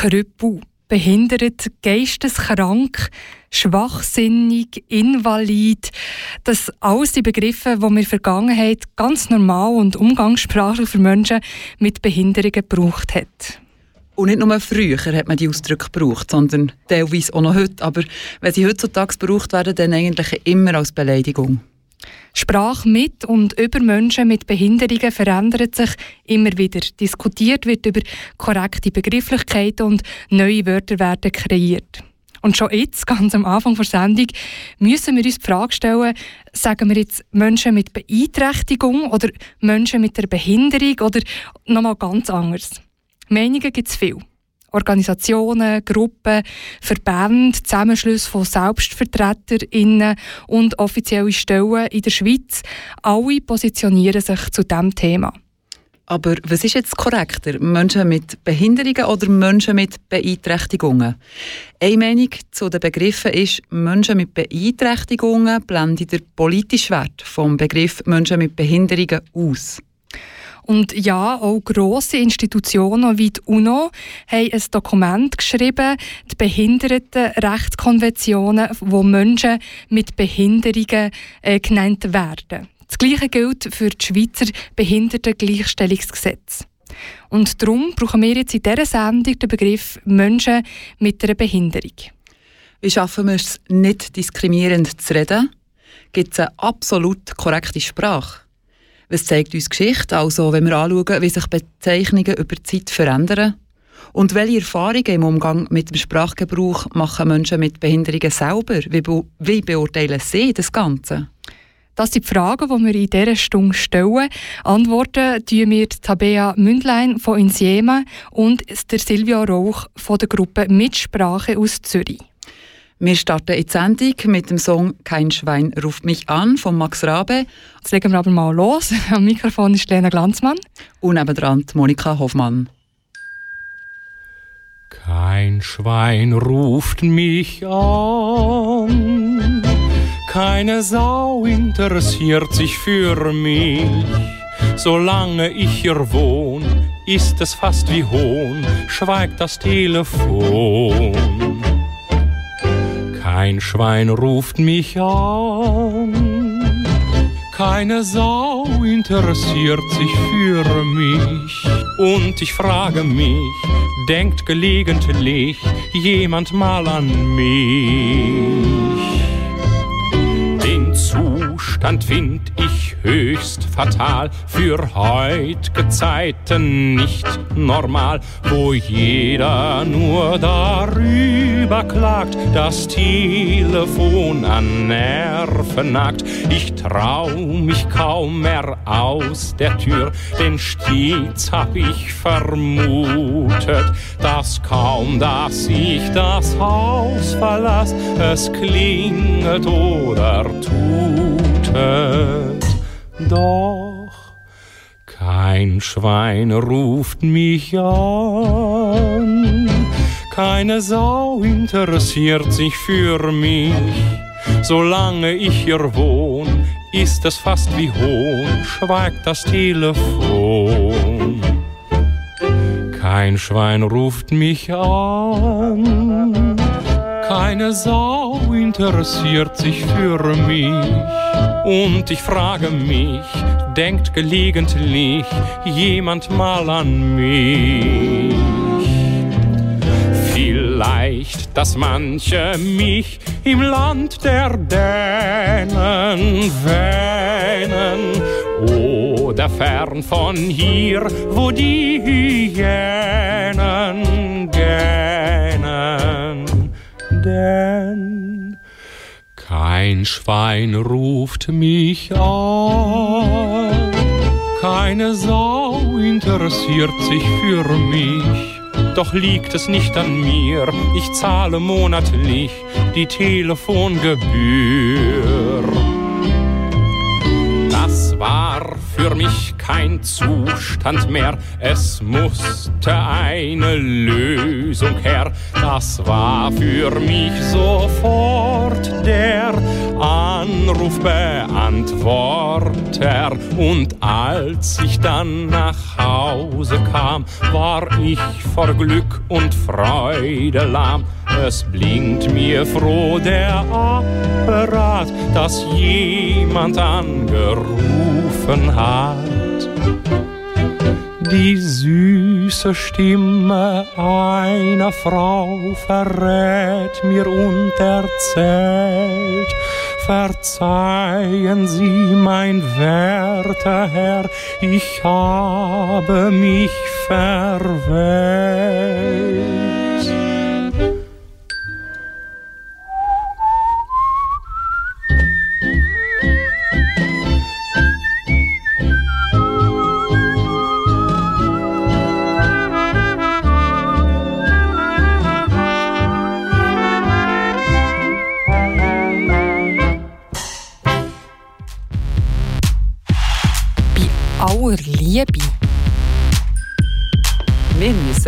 Krüppel, behindert, geisteskrank, schwachsinnig, invalid. Das alles die Begriffe, die wir in der Vergangenheit ganz normal und umgangssprachlich für Menschen mit Behinderungen gebraucht hat. Und nicht nur früher hat man die Ausdrücke gebraucht, sondern teilweise auch noch heute. Aber wenn sie heutzutage gebraucht werden, dann eigentlich immer als Beleidigung. Sprache mit und über Menschen mit Behinderungen verändert sich immer wieder. Diskutiert wird über korrekte Begrifflichkeiten und neue Wörter werden kreiert. Und schon jetzt, ganz am Anfang der Sendung, müssen wir uns die Frage stellen, sagen wir jetzt Menschen mit Beeinträchtigung oder Menschen mit einer Behinderung oder nochmal ganz anders? Meinungen gibt es viele. Organisationen, Gruppen, Verbände, Zusammenschlüsse von SelbstvertreterInnen und offizielle Stellen in der Schweiz, alle positionieren sich zu diesem Thema. Aber was ist jetzt korrekter? Menschen mit Behinderungen oder Menschen mit Beeinträchtigungen? Eine Meinung zu den Begriffen ist, Menschen mit Beeinträchtigungen blenden den politischen Wert vom Begriff Menschen mit Behinderungen aus. Und ja, auch grosse Institutionen wie die UNO haben ein Dokument geschrieben, die Behindertenrechtskonventionen, wo Menschen mit Behinderungen äh, genannt werden. Das Gleiche gilt für das Schweizer Behindertengleichstellungsgesetz. Und darum brauchen wir jetzt in dieser Sendung den Begriff Menschen mit einer Behinderung. Wie schaffen wir es, nicht diskriminierend zu reden? Gibt es eine absolut korrekte Sprache? Was zeigt uns Geschichte? Also, wenn wir anschauen, wie sich Bezeichnungen über die Zeit verändern. Und welche Erfahrungen im Umgang mit dem Sprachgebrauch machen Menschen mit Behinderungen selber? Wie, be wie beurteilen sie das Ganze? Das sind die Fragen, die wir in dieser Stunde stellen. Antworten tun wir Tabea Mündlein von Insieme und der Silvia Rauch von der Gruppe Mitsprache aus Zürich. Wir starten in die Sendung mit dem Song Kein Schwein ruft mich an von Max Rabe. Jetzt legen wir aber mal los. Am Mikrofon ist Lena Glanzmann. Und nebendran Monika Hoffmann. Kein Schwein ruft mich an, keine Sau interessiert sich für mich. Solange ich hier wohn, ist es fast wie Hohn, schweigt das Telefon. Kein Schwein ruft mich an, keine Sau interessiert sich für mich. Und ich frage mich, denkt gelegentlich jemand mal an mich? Zustand find ich höchst fatal, für heutige Zeiten nicht normal, wo jeder nur darüber klagt, das Telefon an Nerven nagt. Ich trau mich kaum mehr aus der Tür, denn stets hab ich vermutet, dass kaum, dass ich das Haus verlass, es klingelt oder tutet. Doch kein Schwein ruft mich an, keine Sau interessiert sich für mich. Solange ich hier wohn, ist es fast wie Hohn, schweigt das Telefon. Kein Schwein ruft mich an, keine Sau interessiert sich für mich. Und ich frage mich, denkt gelegentlich jemand mal an mich? Vielleicht, dass manche mich im Land der Dänen wähnen oder fern von hier, wo die Hyänen gähnen. Denn kein Schwein ruft mich an, Keine Sau interessiert sich für mich. Doch liegt es nicht an mir, ich zahle monatlich die Telefongebühr. War für mich kein Zustand mehr, es musste eine Lösung her. Das war für mich sofort der Anrufbeantworter. Und als ich dann nach Hause kam, war ich vor Glück und Freude lahm. Es blinkt mir froh der Apparat, dass jemand angerufen hat. Die süße Stimme einer Frau verrät mir und erzählt, Verzeihen Sie, mein werter Herr, ich habe mich verwählt.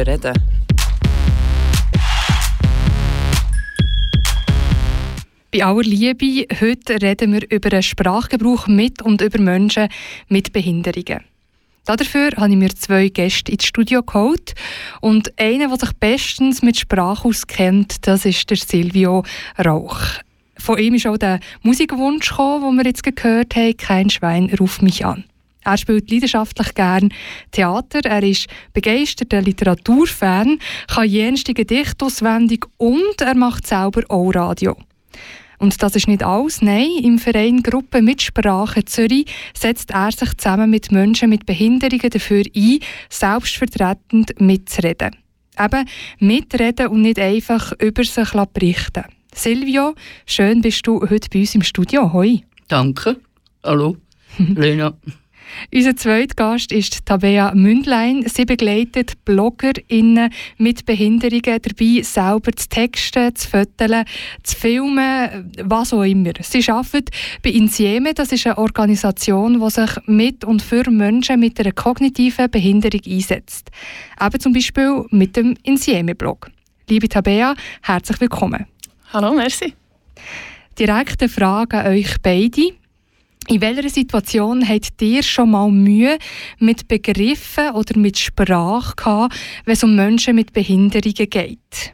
Müssen reden. Bei aller Liebe, heute reden wir über den Sprachgebrauch mit und über Menschen mit Behinderungen. Dafür habe ich mir zwei Gäste ins Studio geholt. Und einer, der sich bestens mit Sprache auskennt, das ist der Silvio Rauch. Von ihm ist auch der Musikwunsch gekommen, den wir jetzt gehört haben, «Kein Schwein ruft mich an». Er spielt leidenschaftlich gern Theater, er ist begeisterter Literaturfan, kann jenste Gedichte auswendig und er macht selber auch Radio. Und das ist nicht alles. Nein, im Verein Gruppe Mitsprache Zürich setzt er sich zusammen mit Menschen mit Behinderungen dafür ein, selbstvertretend mitzureden. Eben mitreden und nicht einfach über sich berichten. Silvio, schön bist du heute bei uns im Studio. Hoi. Danke. Hallo, Lena. Unser zweiter Gast ist Tabea Mündlein. Sie begleitet BloggerInnen mit Behinderungen dabei, selber zu texten, zu fotografieren, zu filmen, was auch immer. Sie arbeitet bei Insieme, das ist eine Organisation, die sich mit und für Menschen mit einer kognitiven Behinderung einsetzt. Eben zum Beispiel mit dem Insieme-Blog. Liebe Tabea, herzlich willkommen. Hallo, merci. Direkte Frage an euch beide. In welcher Situation habt ihr schon mal Mühe mit Begriffen oder mit Sprache gehabt, wenn es um Menschen mit Behinderungen geht?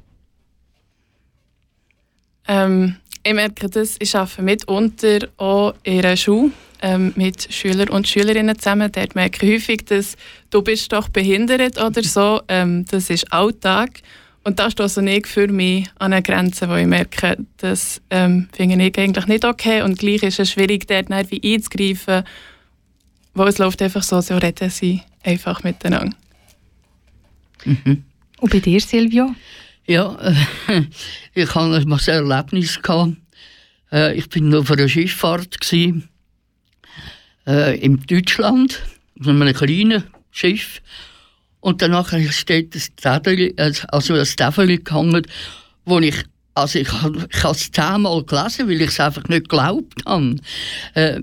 Ähm, ich merke das, ich arbeite mitunter auch in einer Schule ähm, mit Schülern und Schülerinnen zusammen. Dort merke ich häufig, dass du bist doch behindert oder so. Ähm, das ist Alltag. Und da stoße ich für mich an eine Grenze, wo ich merke, das ähm, finde ich eigentlich nicht okay. Und gleich ist es schwierig, dort wie einzugreifen, weil es läuft einfach so, so reden sie einfach miteinander. Mhm. Und bei dir, Silvio? Ja, äh, ich hatte ein Erlebnis. Gehabt. Äh, ich war auf einer Schifffahrt gewesen, äh, in Deutschland, auf einem kleinen Schiff. Und danach steht das Tafel, also das Tafel gehangen, wo ich, also ich, ich habe es zehnmal gelesen, weil ich es einfach nicht geglaubt habe. Äh,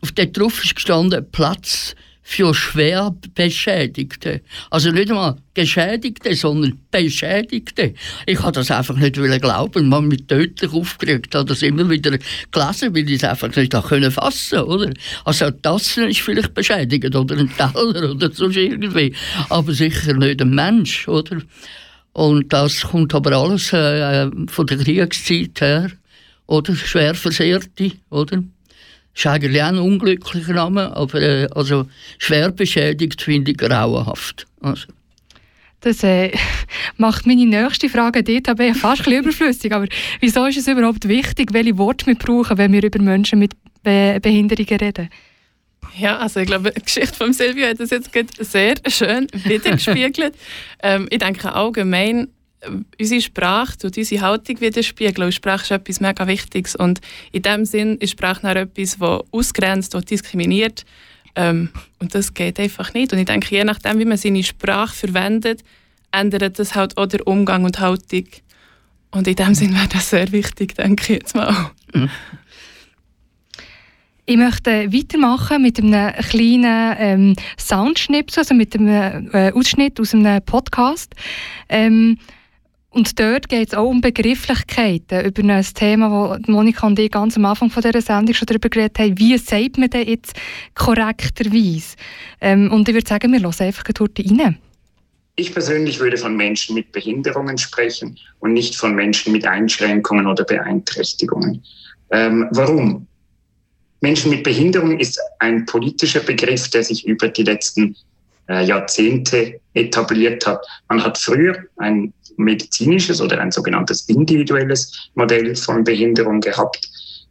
auf der drauf ist gestanden, Platz für schwer Beschädigte. Also nicht einmal Geschädigte, sondern Beschädigte. Ich habe das einfach nicht glauben. Man mich tödlich aufgeregt hat das immer wieder gelesen, weil ich es einfach nicht können fassen oder? Also das ist vielleicht beschädigt oder ein Teller oder so irgendwie. Aber sicher nicht ein Mensch, oder? Und das kommt aber alles äh, von der Kriegszeit her, oder? Schwer Versehrte, oder? Ist eigentlich auch ein unglücklicher Name, aber äh, also schwer beschädigt finde ich grauenhaft. Also. Das äh, macht meine nächste Frage dort aber fast ein überflüssig. Aber wieso ist es überhaupt wichtig, welche Worte wir brauchen, wenn wir über Menschen mit Be Behinderungen reden? Ja, also ich glaube, die Geschichte von Silvio hat das jetzt sehr schön wiedergespiegelt. ähm, ich denke allgemein, unsere Sprache tut unsere Haltung widerspiegeln. Und Sprache ist etwas mega Wichtiges. Und in dem Sinn ist Sprache auch etwas, das ausgrenzt, das diskriminiert. Ähm, und das geht einfach nicht. Und ich denke, je nachdem, wie man seine Sprache verwendet, ändert das halt auch der Umgang und Haltung. Und in dem Sinne wäre das sehr wichtig, denke ich jetzt mal. Mhm. Ich möchte weitermachen mit einem kleinen ähm, Soundschnipsel, also mit einem äh, Ausschnitt aus einem Podcast. Ähm, und dort geht es auch um Begrifflichkeiten, über ein Thema, wo Monika und ich ganz am Anfang von dieser Sendung schon darüber geredet haben. Wie sagt man denn jetzt korrekterweise? Ähm, und ich würde sagen, wir hören einfach dort rein. Ich persönlich würde von Menschen mit Behinderungen sprechen und nicht von Menschen mit Einschränkungen oder Beeinträchtigungen. Ähm, warum? Menschen mit Behinderung ist ein politischer Begriff, der sich über die letzten äh, Jahrzehnte etabliert hat. Man hat früher ein medizinisches oder ein sogenanntes individuelles Modell von Behinderung gehabt,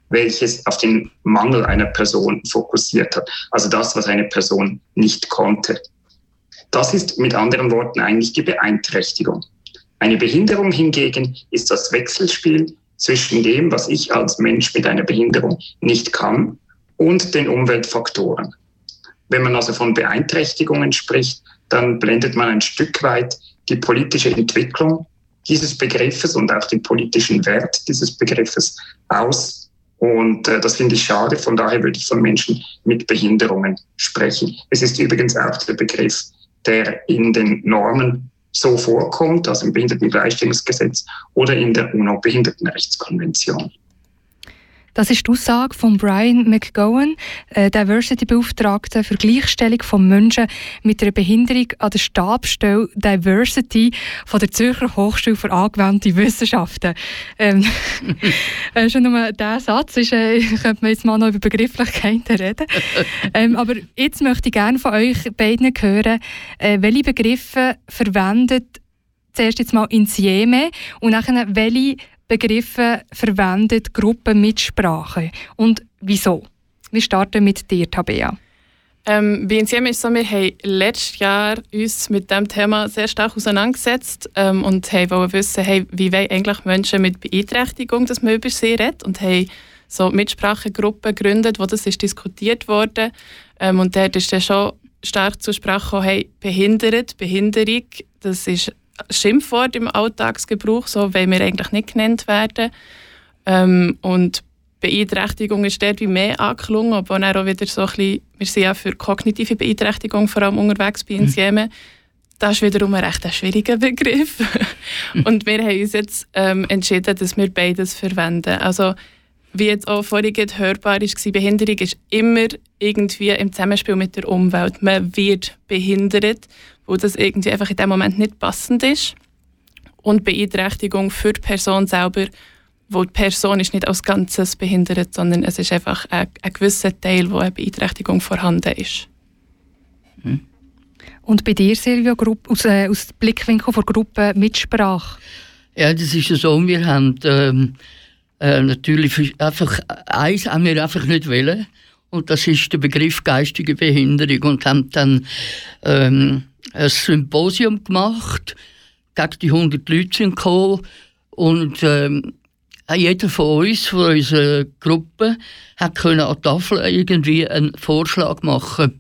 welches auf den Mangel einer Person fokussiert hat. Also das, was eine Person nicht konnte. Das ist mit anderen Worten eigentlich die Beeinträchtigung. Eine Behinderung hingegen ist das Wechselspiel zwischen dem, was ich als Mensch mit einer Behinderung nicht kann und den Umweltfaktoren. Wenn man also von Beeinträchtigungen spricht, dann blendet man ein Stück weit die politische Entwicklung dieses Begriffes und auch den politischen Wert dieses Begriffes aus. Und äh, das finde ich schade. Von daher würde ich von Menschen mit Behinderungen sprechen. Es ist übrigens auch der Begriff, der in den Normen so vorkommt, also im Behindertengleichstellungsgesetz oder in der UNO-Behindertenrechtskonvention. Das ist die Aussage von Brian McGowan, äh, Diversity-Beauftragter für Gleichstellung von Menschen mit einer Behinderung an der Stabsstelle Diversity von der Zürcher Hochschule für angewandte Wissenschaften. Ähm, äh, schon nur dieser Satz ist, äh, könnte man jetzt mal noch über Begrifflichkeiten reden. ähm, aber jetzt möchte ich gerne von euch beiden hören, äh, welche Begriffe verwendet zuerst jetzt mal ins Jeme und nachher welche Begriffe verwendet Gruppenmitsprache und wieso? Wir starten mit dir, Tabea. Ähm, bei uns ist es so, wir haben letztes Jahr uns mit diesem Thema sehr stark auseinandergesetzt ähm, und wollen wissen, hey, wie eigentlich Menschen mit Beeinträchtigung, dass man über sie redet und haben so Mitsprachegruppen gegründet, wo das ist diskutiert wurde ähm, und dort ist dann schon stark zur Sprache gekommen, hey, behindert, Behinderung, das ist Schimpfwort im Alltagsgebrauch, so wollen wir eigentlich nicht genannt werden. Ähm, und Beeinträchtigung ist dort wie mehr angeklungen, aber dann auch wieder so ein bisschen, wir sind ja für kognitive Beeinträchtigung vor allem unterwegs bei uns mhm. Das ist wiederum ein recht schwieriger Begriff. und wir haben uns jetzt ähm, entschieden, dass wir beides verwenden. Also wie jetzt auch vorhin hörbar war, Behinderung ist immer irgendwie im Zusammenspiel mit der Umwelt. Man wird behindert wo das irgendwie einfach in dem Moment nicht passend ist. Und Beeinträchtigung für die Person selber, wo die Person ist nicht als Ganzes behindert, sondern es ist einfach ein, ein gewisser Teil, wo eine Beeinträchtigung vorhanden ist. Hm. Und bei dir, Silvia, aus, äh, aus dem Blickwinkel der Gruppe Mitsprache? Ja, das ist so. Wir haben ähm, äh, natürlich einfach eins haben wir einfach nicht wollen. Und das ist der Begriff geistige Behinderung. Und haben dann ähm, ein Symposium gemacht. Gegen die 100 Leute sind gekommen. Und ähm, jeder von uns, von unserer Gruppe, hat an der Tafel irgendwie einen Vorschlag machen,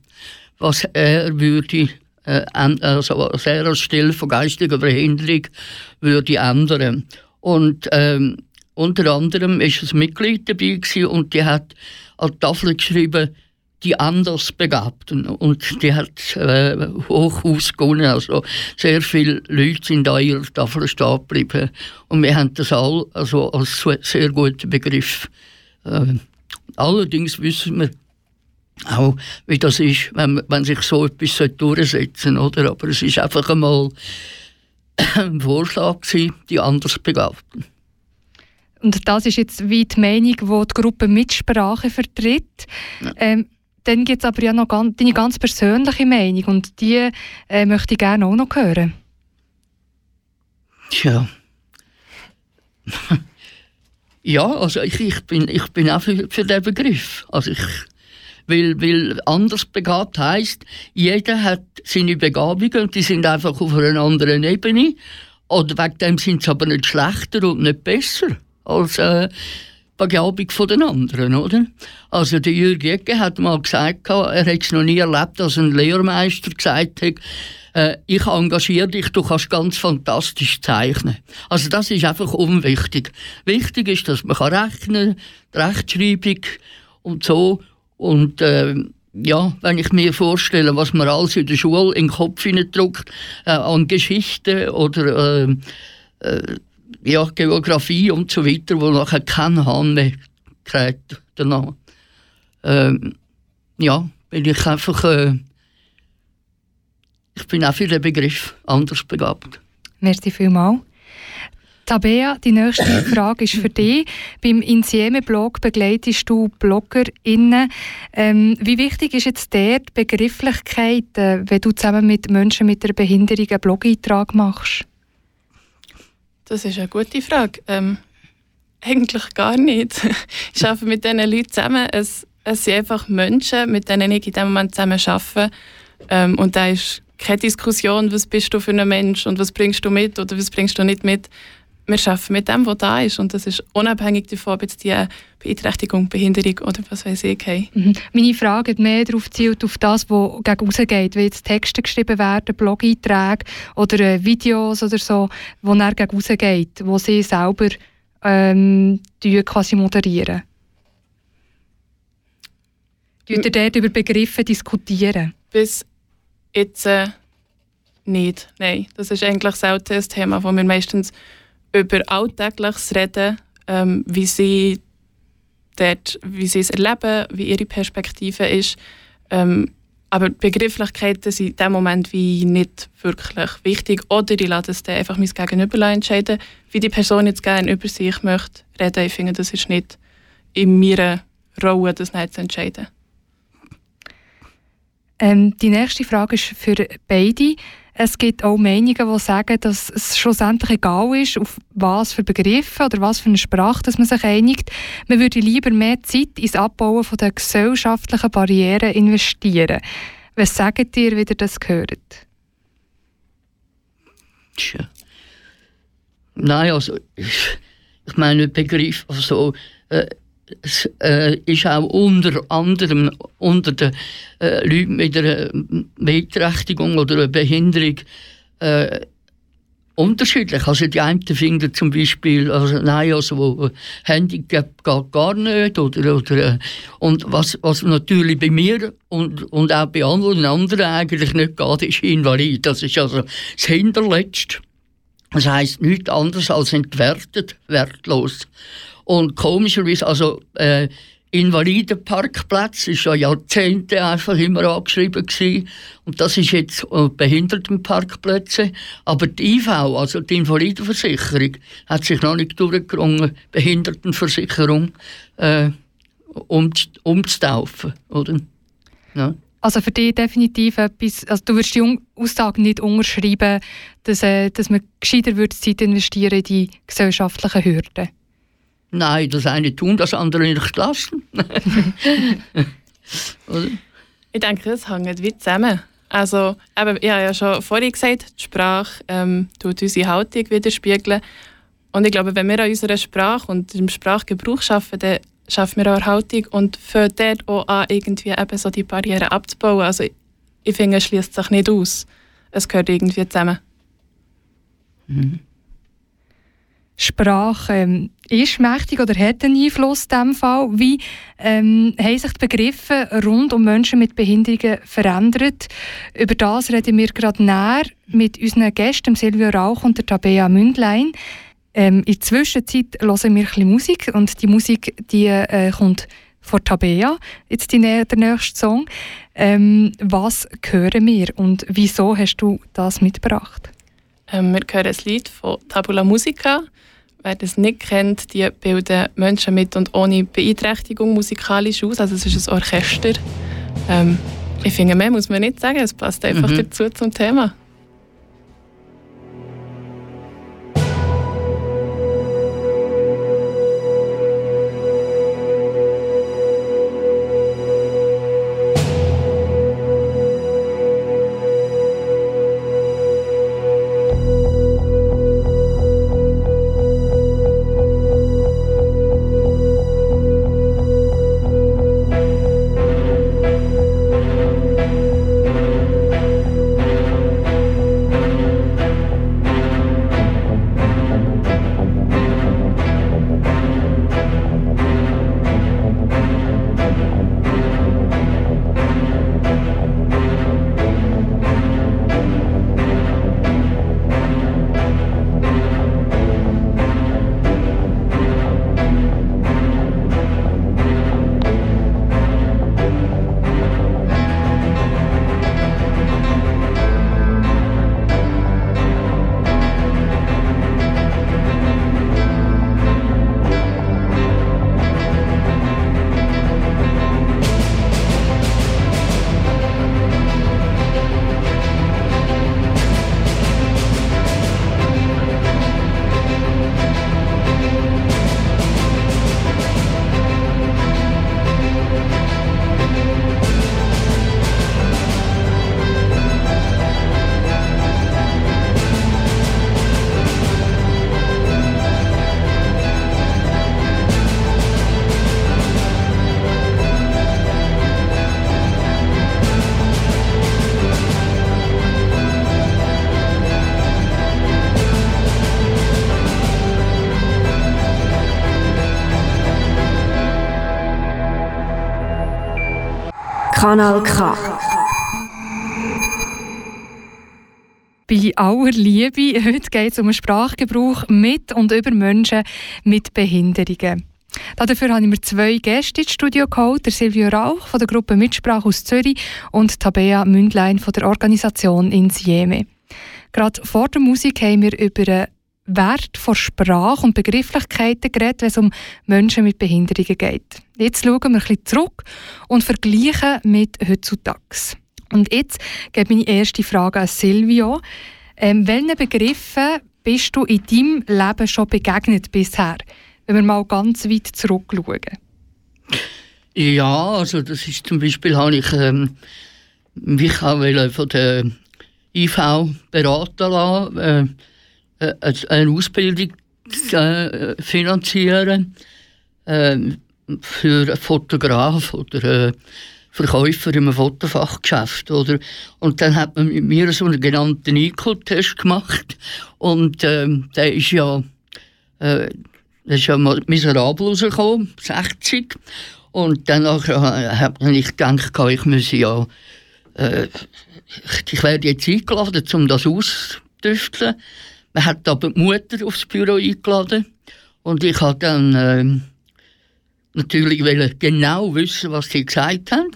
was er würde äh, also was er als Stelle von geistiger Behinderung würde ändern. Und ähm, unter anderem ist ein Mitglied dabei und die hat an die Tafel geschrieben, die Andersbegabten. Und die hat äh, hoch ausgegangen. Also sehr viele Leute sind an ihrer Tafel stehen geblieben. Und wir haben das all also als sehr guten Begriff. Äh, allerdings wissen wir auch, wie das ist, wenn, wenn sich so etwas durchsetzen oder? Aber es ist einfach einmal ein Vorschlag gewesen, die Andersbegabten. Und das ist jetzt wie die Meinung, die die Gruppe Mitsprache vertritt. Ja. Ähm, dann gibt es aber ja noch ganz, deine ganz persönliche Meinung und die äh, möchte ich gerne auch noch hören. Tja. ja, also ich, ich, bin, ich bin auch für, für den Begriff. Also ich, weil, weil anders begabt heisst, jeder hat seine Begabungen und die sind einfach auf einer anderen Ebene. Oder wegen dem sind sie aber nicht schlechter und nicht besser als äh, Begabung den anderen, oder? Also der Jürg Ecke hat mal gesagt, er hätte es noch nie erlebt, dass ein Lehrmeister gesagt hat, äh, ich engagiere dich, du kannst ganz fantastisch zeichnen. Also das ist einfach unwichtig. Wichtig ist, dass man rechnen kann, Rechtschreibung und so. Und äh, ja, wenn ich mir vorstelle, was man alles in der Schule in den Kopf hineindruckt, äh, an Geschichte oder äh, äh, ja, Geografie und so weiter, wo nachher kein Hahn mehr kriegt danach. Ähm, ja, bin ich einfach, äh, ich bin auch für den Begriff anders begabt. Merci vielmals. Tabea, die nächste Frage ist für dich. Beim Insieme-Blog begleitest du BloggerInnen. Ähm, wie wichtig ist jetzt der die Begrifflichkeit, äh, wenn du zusammen mit Menschen mit einer Behinderung einen Blog-Eintrag machst? Das ist eine gute Frage. Ähm, eigentlich gar nicht. ich arbeite mit diesen Leuten zusammen. Es, es sind einfach Menschen, mit denen ich in diesem Moment zusammen arbeite. Ähm, und da ist keine Diskussion, was bist du für ein Mensch und was bringst du mit oder was bringst du nicht mit. Wir arbeiten mit dem, was da ist. Und das ist unabhängig davon, ob jetzt die Beeinträchtigung, Behinderung oder was weiß ich haben. Mhm. Meine Frage hat mehr darauf zielt, auf das, was gegen rausgeht. Wie jetzt Texte geschrieben werden, Blog-Einträge oder äh, Videos oder so, wo dann gegen rausgeht, wo sie selber ähm, quasi moderieren. Tut ihr dort über Begriffe diskutieren? Bis jetzt äh, nicht. Nein, das ist eigentlich selten ein Thema, wo wir meistens über Alltägliches reden, ähm, wie sie dort, wie sie es erleben, wie ihre Perspektive ist. Ähm, aber Begrifflichkeiten sind in dem Moment wie nicht wirklich wichtig. Oder ich lasse es dann einfach mein Gegenüber entscheiden, wie die Person jetzt gerne über sich möchte reden. Ich finde, das ist nicht in meiner Rolle, das nicht zu entscheiden. Ähm, die nächste Frage ist für beide. Es gibt auch Meinungen, die sagen, dass es schlussendlich egal ist, auf was für Begriffe oder was für eine Sprache dass man sich einigt. Man würde lieber mehr Zeit ins Abbauen von der gesellschaftlichen Barrieren investieren. Was sagt ihr, wie ihr das gehört? Tja. Nein, also ich, meine Begriff, also äh, es äh, ist auch unter anderem unter den äh, Leuten mit einer Beeinträchtigung oder einer Behinderung äh, unterschiedlich. Also die einen finden zum Beispiel, also nein, also Handicap geht gar nicht oder, oder äh, und was, was natürlich bei mir und, und auch bei anderen, anderen eigentlich nicht geht, ist Invalid. Das ist also das Hinterletzte. Das heisst nichts anderes als entwertet, wertlos. Und komischerweise, also äh, Invalidenparkplatz ist ja Jahrzehnte einfach immer angeschrieben gewesen. Und das ist jetzt äh, Behindertenparkplätze. Aber die IV, also die Invalidenversicherung, hat sich noch nicht durchgerungen, Behindertenversicherung äh, um, umzutaufen, oder? Ja. Also für dich definitiv etwas, also du würdest die Aussage nicht unterschreiben, dass, äh, dass man gescheiter würde Zeit investieren in die gesellschaftlichen Hürden. Nein, das eine tun, das andere nicht lassen. ich denke, das hängt wie zusammen. Also, eben, ich habe ja schon vorhin gesagt, die Sprache ähm, tut unsere Haltung widerspiegeln. Und ich glaube, wenn wir an unserer Sprache und im Sprachgebrauch arbeiten, dann schaffen wir auch Haltung und fangen dort auch an, irgendwie eben so die Barrieren abzubauen. Also, ich finde, es schließt sich nicht aus. Es gehört irgendwie zusammen. Mhm. Sprache ähm, ist mächtig oder hat einen Einfluss in diesem Fall. Wie ähm, haben sich die Begriffe rund um Menschen mit Behinderungen verändert? Über das reden wir gerade näher mit unseren Gästen, Silvio Rauch und der Tabea Mündlein. Ähm, in der Zwischenzeit hören wir ein bisschen Musik und die Musik die, äh, kommt von Tabea, jetzt die, der nächste Song. Ähm, was hören wir und wieso hast du das mitgebracht? Ähm, wir hören ein Lied von Tabula Musica. Wer das nicht kennt, die bilden Menschen mit und ohne Beeinträchtigung musikalisch aus. Also es ist ein Orchester. Ähm, ich finde, mehr muss man nicht sagen. Es passt einfach mhm. dazu zum Thema. Kanal K. Bei aller Liebe, heute geht es um Sprachgebrauch mit und über Menschen mit Behinderungen. Dafür habe ich mir zwei Gäste ins Studio geholt, Silvio Rauch von der Gruppe Mitsprache aus Zürich und Tabea Mündlein von der Organisation Insieme. Gerade vor der Musik haben wir über den Wert von Sprache und Begrifflichkeiten geredet, wenn es um Menschen mit Behinderungen geht. Jetzt schauen wir ein bisschen zurück und vergleichen mit heutzutage. Und jetzt gebe ich meine erste Frage an Silvio. Ähm, welchen Begriffen bist du in deinem Leben schon begegnet bisher, wenn wir mal ganz weit zurückschauen? Ja, also das ist zum Beispiel, habe ich ähm, mich auch von der IV beraten lassen, äh, äh, eine Ausbildung äh, finanzieren äh, für einen Fotograf oder äh, Verkäufer im Fotofachgeschäft. Oder? Und dann hat man mit mir so einen genannten IQ-Test gemacht. Und ähm, der ist ja, äh, der ist ja miserabel rausgekommen, 60. Und dann habe ich gedacht, ich müsse ja, äh, ich werde jetzt eingeladen, um das auszutüfteln. Man hat aber die Mutter aufs Büro eingeladen. Und ich habe dann äh, natürlich genau wissen, was sie gesagt haben.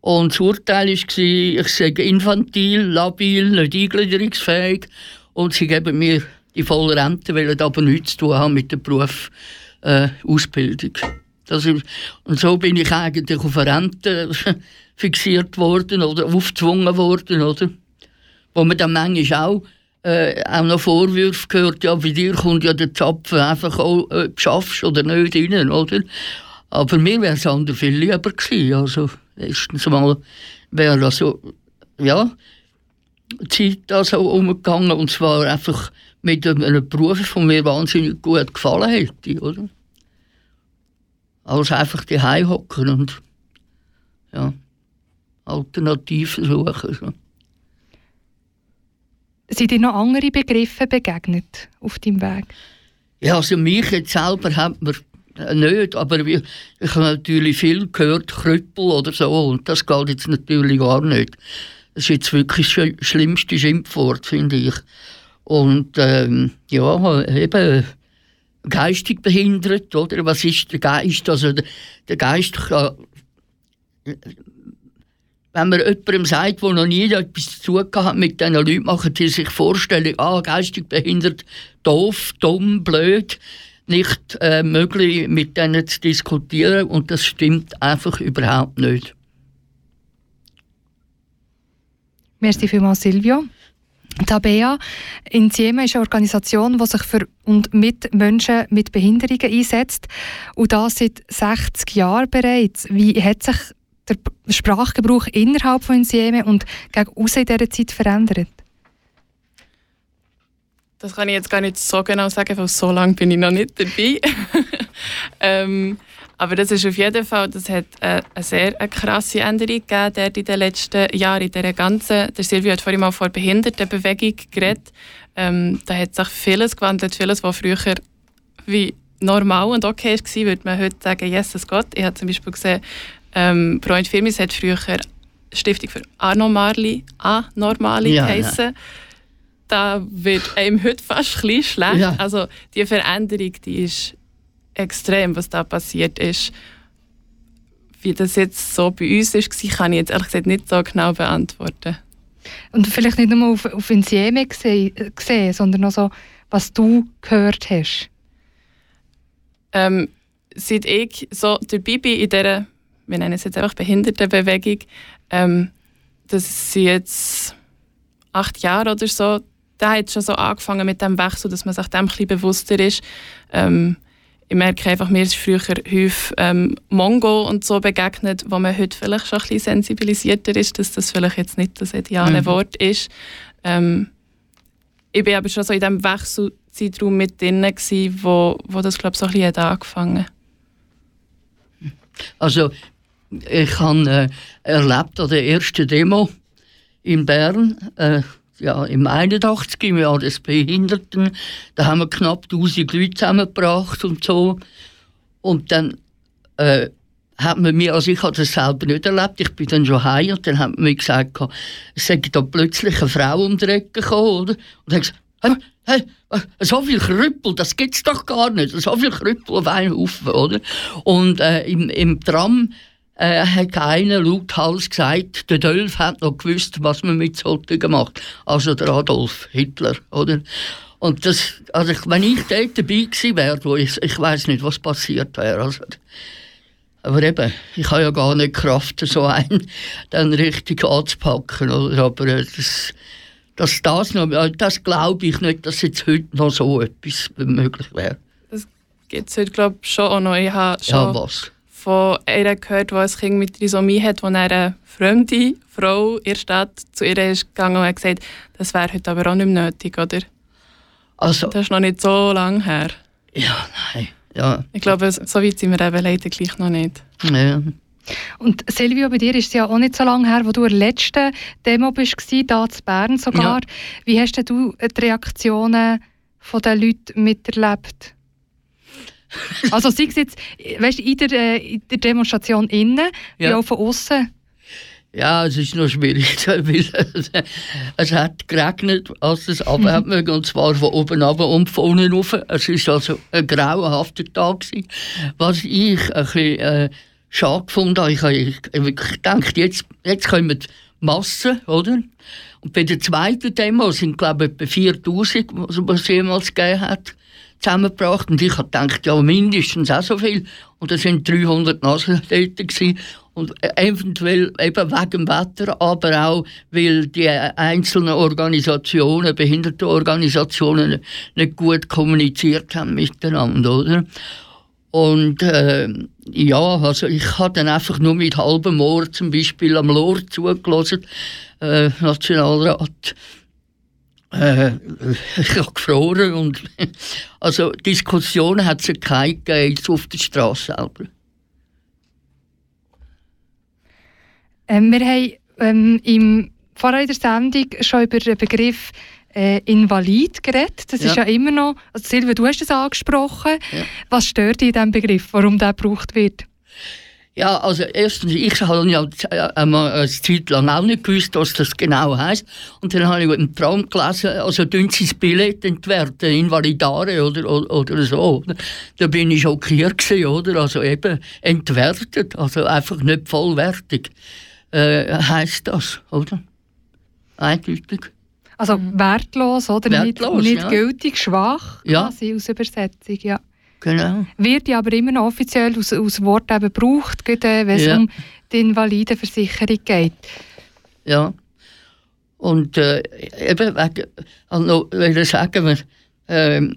Und das Urteil war, ich sei infantil, labil, nicht eingliederungsfähig und sie geben mir die volle Rente, weil aber nichts zu tun haben mit der Berufsausbildung. Äh, das ist, und so bin ich eigentlich auf eine Rente fixiert worden oder aufgezwungen worden, oder? Wo man dann manchmal auch, äh, auch noch Vorwürfe gehört, ja, bei dir kommt ja der Zapfen einfach auch, äh, schaffst oder nicht rein, oder? Aber mir wäre es anders viel lieber gewesen, also erstens mal wäre also, ja, Zeit also umgegangen und zwar einfach mit einem Beruf, der mir wahnsinnig gut gefallen hätte, oder? Als einfach die hocken und ja, Alternativen suchen. So. Sind dir noch andere Begriffe begegnet auf deinem Weg? Ja, also mich jetzt selber hat man äh, nicht, aber ich, habe natürlich viel gehört, Krüppel oder so, und das geht jetzt natürlich gar nicht. Das ist jetzt wirklich das schlimmste Schimpfwort, finde ich. Und ähm, ja, eben geistig behindert, oder? Was ist der Geist? Also der, der Geist kann, wenn man jemandem sagt, der noch nie etwas zu hat mit diesen Leuten, machen sie sich vorstellen, ah, geistig behindert, doof, dumm, blöd nicht äh, möglich, mit denen zu diskutieren und das stimmt einfach überhaupt nicht. Merci vielmals, Silvio. Tabea Insieme ist eine Organisation, die sich für und mit Menschen mit Behinderungen einsetzt und das seit 60 Jahren bereits. Wie hat sich der Sprachgebrauch innerhalb von Insieme und gegen in dieser Zeit verändert? Das kann ich jetzt gar nicht so genau sagen, weil so lange bin ich noch nicht dabei. ähm, aber das ist auf jeden Fall, das hat äh, eine sehr eine krasse Änderung gegeben in den letzten Jahren, in dieser ganzen, der Silvio hat vorhin mal vor Behindertenbewegung geredet. Ähm, da hat sich vieles gewandelt, vieles, was früher wie normal und okay war, würde man heute sagen, Jesus Gott. Ich habe zum Beispiel gesehen, ähm, Freund Firmis hat früher Stiftung für Anormali, Anormali ja, geheißen. Ja da wird einem heute fast ein schlecht. Ja. Also die Veränderung, die ist extrem, was da passiert ist. Wie das jetzt so bei uns ist, kann ich jetzt ehrlich gesagt nicht so genau beantworten. Und vielleicht nicht nur auf, auf Insieme gesehen, gesehen, sondern auch so, was du gehört hast. Ähm, seit ich so dabei bin in dieser, wir nennen es jetzt einfach Behindertenbewegung, ähm, das sind jetzt acht Jahre oder so, da hat schon so angefangen mit dem Wechsel, dass man sich dem ein bisschen bewusster ist. Ähm, ich merke einfach, mir ist früher häufig ähm, Mongo und so begegnet, wo man heute vielleicht schon ein bisschen sensibilisierter ist, dass das vielleicht jetzt nicht das ideale mhm. Wort ist. Ähm, ich war aber schon so in diesem Wechselzeitraum mit drin, gewesen, wo, wo das, glaube ich, so ein bisschen angefangen Also, ich habe äh, erlebt an der ersten Demo in Bern, äh, ja, im 81. im Jahr des Behinderten, da haben wir knapp 1000 Leute zusammengebracht und so. Und dann äh, hat man mir, also ich habe das selber nicht erlebt, ich bin dann schon heim und dann hat man mir gesagt, es sei da plötzlich eine Frau um die Ecke gekommen, oder? Und hat gesagt, hey, hey, so viel Krüppel, das gibt es doch gar nicht, so viel Krüppel auf einen Haufen, oder? Und äh, im, im Tram äh, hat einer lauthals gesagt, der Dölf hat noch gewusst, was man mit solchen macht. Also der Adolf Hitler, oder? Und das, also wenn ich dort dabei gewesen wäre, wo ich, ich weiß nicht, was passiert wäre. Also, aber eben, ich habe ja gar nicht Kraft, so einen dann richtig anzupacken. Oder? Aber äh, das, dass das noch, äh, das glaube ich nicht, dass jetzt heute noch so etwas möglich wäre. Das gibt es heute, glaube ich, schon auch noch. Ich habe schon ja, was? Von einer gehört, die ein Kind mit Trisomie hat, wo eine fremde Frau in der Stadt zu ihr ist gegangen und hat gesagt, das wäre heute aber auch nicht mehr nötig, oder? Also, das ist noch nicht so lange her. Ja, nein. Ja. Ich glaube, so weit sind wir eben leider gleich noch nicht. Ja. Und Silvio, bei dir ist es ja auch nicht so lange her, wo du in der letzten Demo bist, hier in Bern sogar. Ja. Wie hast du die Reaktionen der Leute miterlebt? also sei es jetzt weißt, in, der, äh, in der Demonstration innen, ja. wie auch von außen? Ja, es ist noch schwierig, es hat geregnet, als es abheben und zwar von oben runter und von unten rauf. Es war also ein grauenhafter Tag. Gewesen. Was ich ein bisschen äh, schade gefunden habe, ich, ich, ich dachte, jetzt, jetzt kommen die Massen, oder? Und bei der zweiten Demo sind, glaube ich, etwa 4000, was es jemals gegeben hat zusammengebracht. Und ich habe gedacht, ja, mindestens auch so viel. Und da sind 300 Nasen dort. Gewesen. Und eventuell eben wegen dem Wetter, aber auch, weil die einzelnen Organisationen, Behindertenorganisationen, nicht gut kommuniziert haben miteinander, oder? Und äh, ja, also ich habe dann einfach nur mit halbem Ohr zum Beispiel am Lohr zugelassen, äh, Nationalrat äh, ich habe gefroren und also Diskussionen hat es keine gegeben auf der Straße selber. Ähm, wir haben ähm, im vorher in der Sendung schon über den Begriff äh, Invalid geredet. Das ja. ist ja immer noch, also Silvia, du hast es angesprochen. Ja. Was stört dich in diesem Begriff, warum der gebraucht wird? Ja, also erstens, ich habe ja eine Zeit lang auch nicht gewusst, was das genau heisst. Und dann habe ich im Traum gelesen, also tun sie das Billett entwerten, Invalidare oder, oder, oder so. Da bin ich schockiert gewesen, oder? Also eben entwertet, also einfach nicht vollwertig, äh, heisst das, oder? Eindeutig. Also wertlos, oder? Wertlos, nicht, nicht ja. gültig, schwach, ja. quasi aus Übersetzung, ja. Genau. Wird ja aber immer noch offiziell aus, aus Wort eben gebraucht, wenn es ja. um die Invalidenversicherung geht. Ja. Und äh, eben also, will sagen, wir, ähm,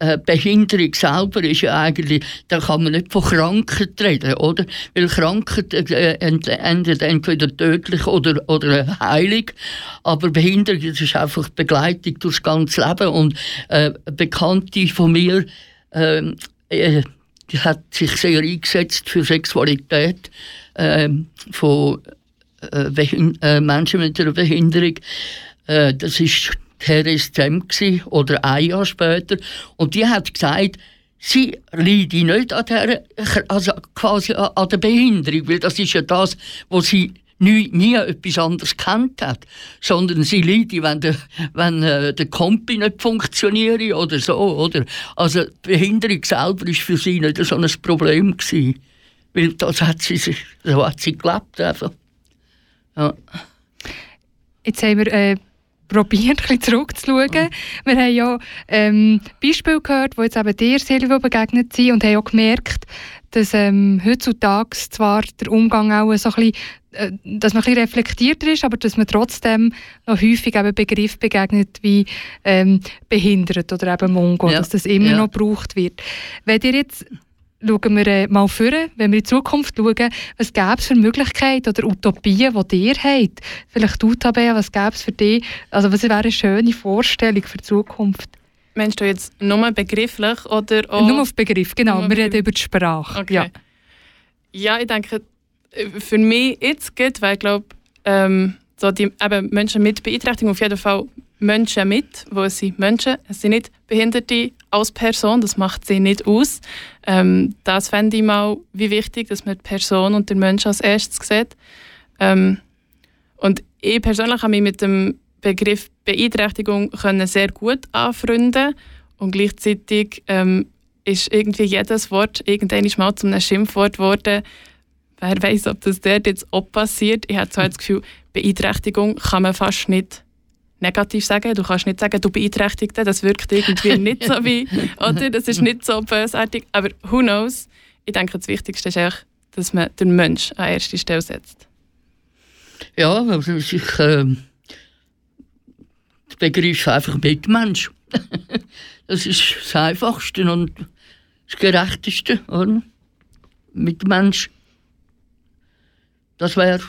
äh, Behinderung selber ist ja eigentlich, da kann man nicht von Krankheit reden, oder? Weil Krankheit äh, endet entweder tödlich oder, oder heilig, aber Behinderung das ist einfach Begleitung durchs ganze Leben und äh, Bekannte von mir ähm, äh, hat sich sehr eingesetzt für Sexualität äh, von äh, äh, Menschen mit einer Behinderung. Das ist Therese Zem oder ein Jahr später. Und die hat gesagt, sie leide nicht an der, also quasi an der Behinderung, weil das ist ja das, was sie nie, nie etwas anderes kennt hat, sondern sie leidet, wenn der, wenn äh, der Kompi nicht funktioniert oder so, oder? Also Behinderung selber ist für sie nicht so ein Problem gewesen, weil das hat sie, so hat sie gelebt einfach. Ja. Jetzt haben wir äh probiert, ein zurückzuschauen. Wir haben ja ähm, Beispiele gehört, wo jetzt eben dir, Silvio, begegnet sind und haben auch gemerkt, dass ähm, heutzutage zwar der Umgang auch so ein bisschen, äh, dass man ein bisschen reflektierter ist, aber dass man trotzdem noch häufig eben Begriff begegnet wie ähm, behindert oder eben Mongo, ja. dass das immer ja. noch gebraucht wird. Wenn ihr jetzt schauen wir äh, mal vor, wenn wir in die Zukunft schauen, was gäbe es für Möglichkeiten oder Utopien, die ihr habt? Vielleicht du, Tabea, was gäbe es für dich? Also was wäre eine schöne Vorstellung für die Zukunft? Meinst du jetzt nur begrifflich oder auch... Nur auf Begriff, genau. Wir reden über die Sprache. Okay. Ja. ja, ich denke, für mich jetzt geht, weil ich glaube, ähm, so die eben Menschen mit Beeinträchtigung auf jeden Fall Menschen mit, wo es sind Menschen, es sind nicht Behinderte als Person, das macht sie nicht aus. Ähm, das fände ich mal wie wichtig, dass man die Person und den Menschen als erstes sieht. Ähm, und ich persönlich habe mich mit dem Begriff Beeinträchtigung können sehr gut anfreunden und gleichzeitig ähm, ist irgendwie jedes Wort irgendwann mal zu einem Schimpfwort geworden. Wer weiß, ob das dort jetzt auch passiert. Ich habe zwar das Gefühl, Beeinträchtigung kann man fast nicht negativ sagen. Du kannst nicht sagen, du Beeinträchtigte, das wirkt irgendwie nicht so wie, oder? Das ist nicht so bösartig. Aber who knows? Ich denke, das Wichtigste ist eigentlich, dass man den Mensch an erste Stelle setzt. Ja, also ich, äh, der Begriff einfach Mitmensch. das ist das Einfachste und das Gerechteste, oder? Mitmensch. Das wäre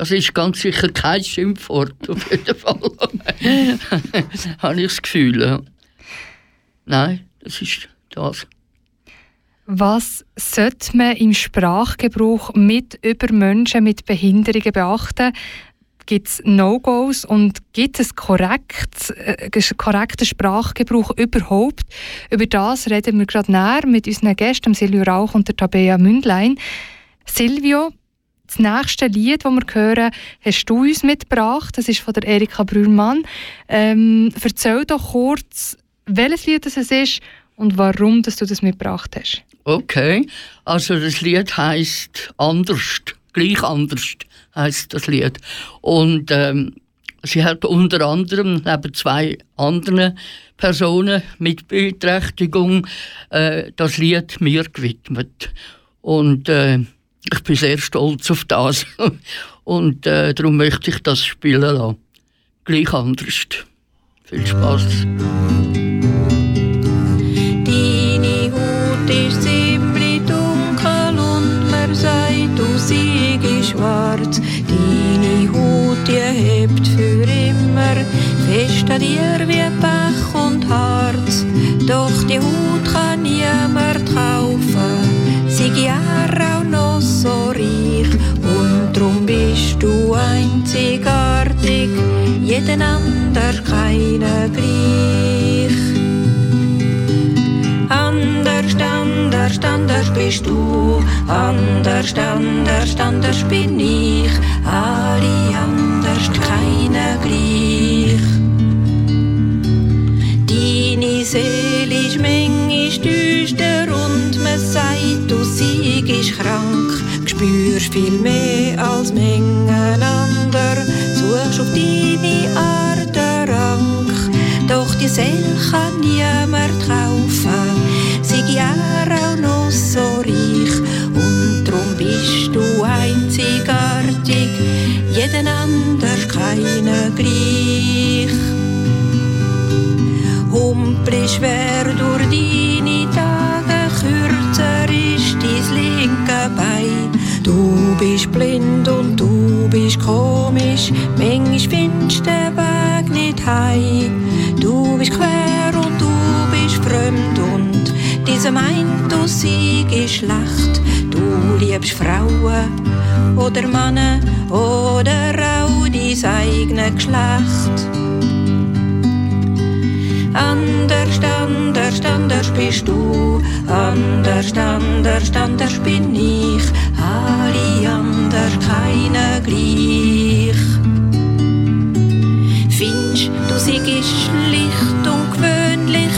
das ist ganz sicher kein Schimpfwort, auf jeden Fall. Habe ich das Gefühl. Nein, das ist das. Was sollte man im Sprachgebrauch mit über Menschen mit Behinderungen beachten? Gibt es No-Gos und gibt es korrekt, äh, korrekten Sprachgebrauch überhaupt? Über das reden wir gerade näher mit unseren Gästen, Silvio Rauch und der Tabea Mündlein. Silvio, das nächste Lied, das wir hören, hast du uns mitgebracht. Das ist von der Erika Brühlmann. Ähm, erzähl doch kurz, welches Lied es ist und warum dass du das mitgebracht hast. Okay, also das Lied heißt anders, gleich anders heißt das Lied. Und ähm, sie hat unter anderem neben zwei anderen Personen mit Beeinträchtigung äh, das Lied mir gewidmet. Und äh, ich bin sehr stolz auf das. Und äh, darum möchte ich das spielen lassen. Gleich anders. Viel Spaß. Deine Haut ist ziemlich dunkel und man sagt, du siehst schwarz. Deine Haut, die hebt für immer fest an dir wie Pech und Harz. Doch die Haut kann niemand kaufen, sie Jahre bist du, anders, anders, anders bin ich, alle anders, keiner gleich. Deine Seele ist manchmal düster und man sagt, du siegst krank. Spürst viel mehr als Mengen ander, suchst auf deine Art Rank. Doch die Seele kann niemand kaufen, sie Jahre auch noch einzigartig, jeden ander keiner gleich. Humpel schwer durch deine Tage, kürzer ist dein linke Bein. Du bist blind und du bist komisch, manchmal findest du den Weg nicht heim. Du bist quer und du bist fremd und diese meint, du siegst schlecht. Du liebst Frauen oder Männer oder auch dein eigenes Geschlecht. Anders, anders, anders bist du, anders, anders, anders bin ich, alle anders, keiner gleich. Findest du siehst schlicht und gewöhnlich,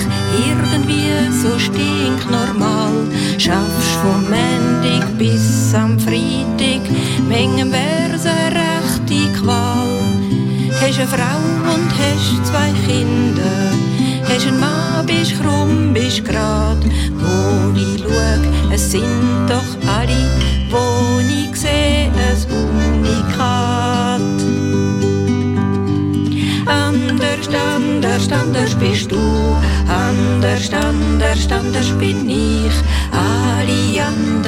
irgendwie so stinknormal, schaffst vom Montag bis am Freitag, Mengen wär's eine rechte Qual. Hast eine Frau und hast zwei Kinder, hast einen Mann, bist krumm, bist grad. Wo ich schau, es sind doch alle, wo ich seh, ein Unikat. Anders, anders, anders bist du, anders, anders, anders bin ich.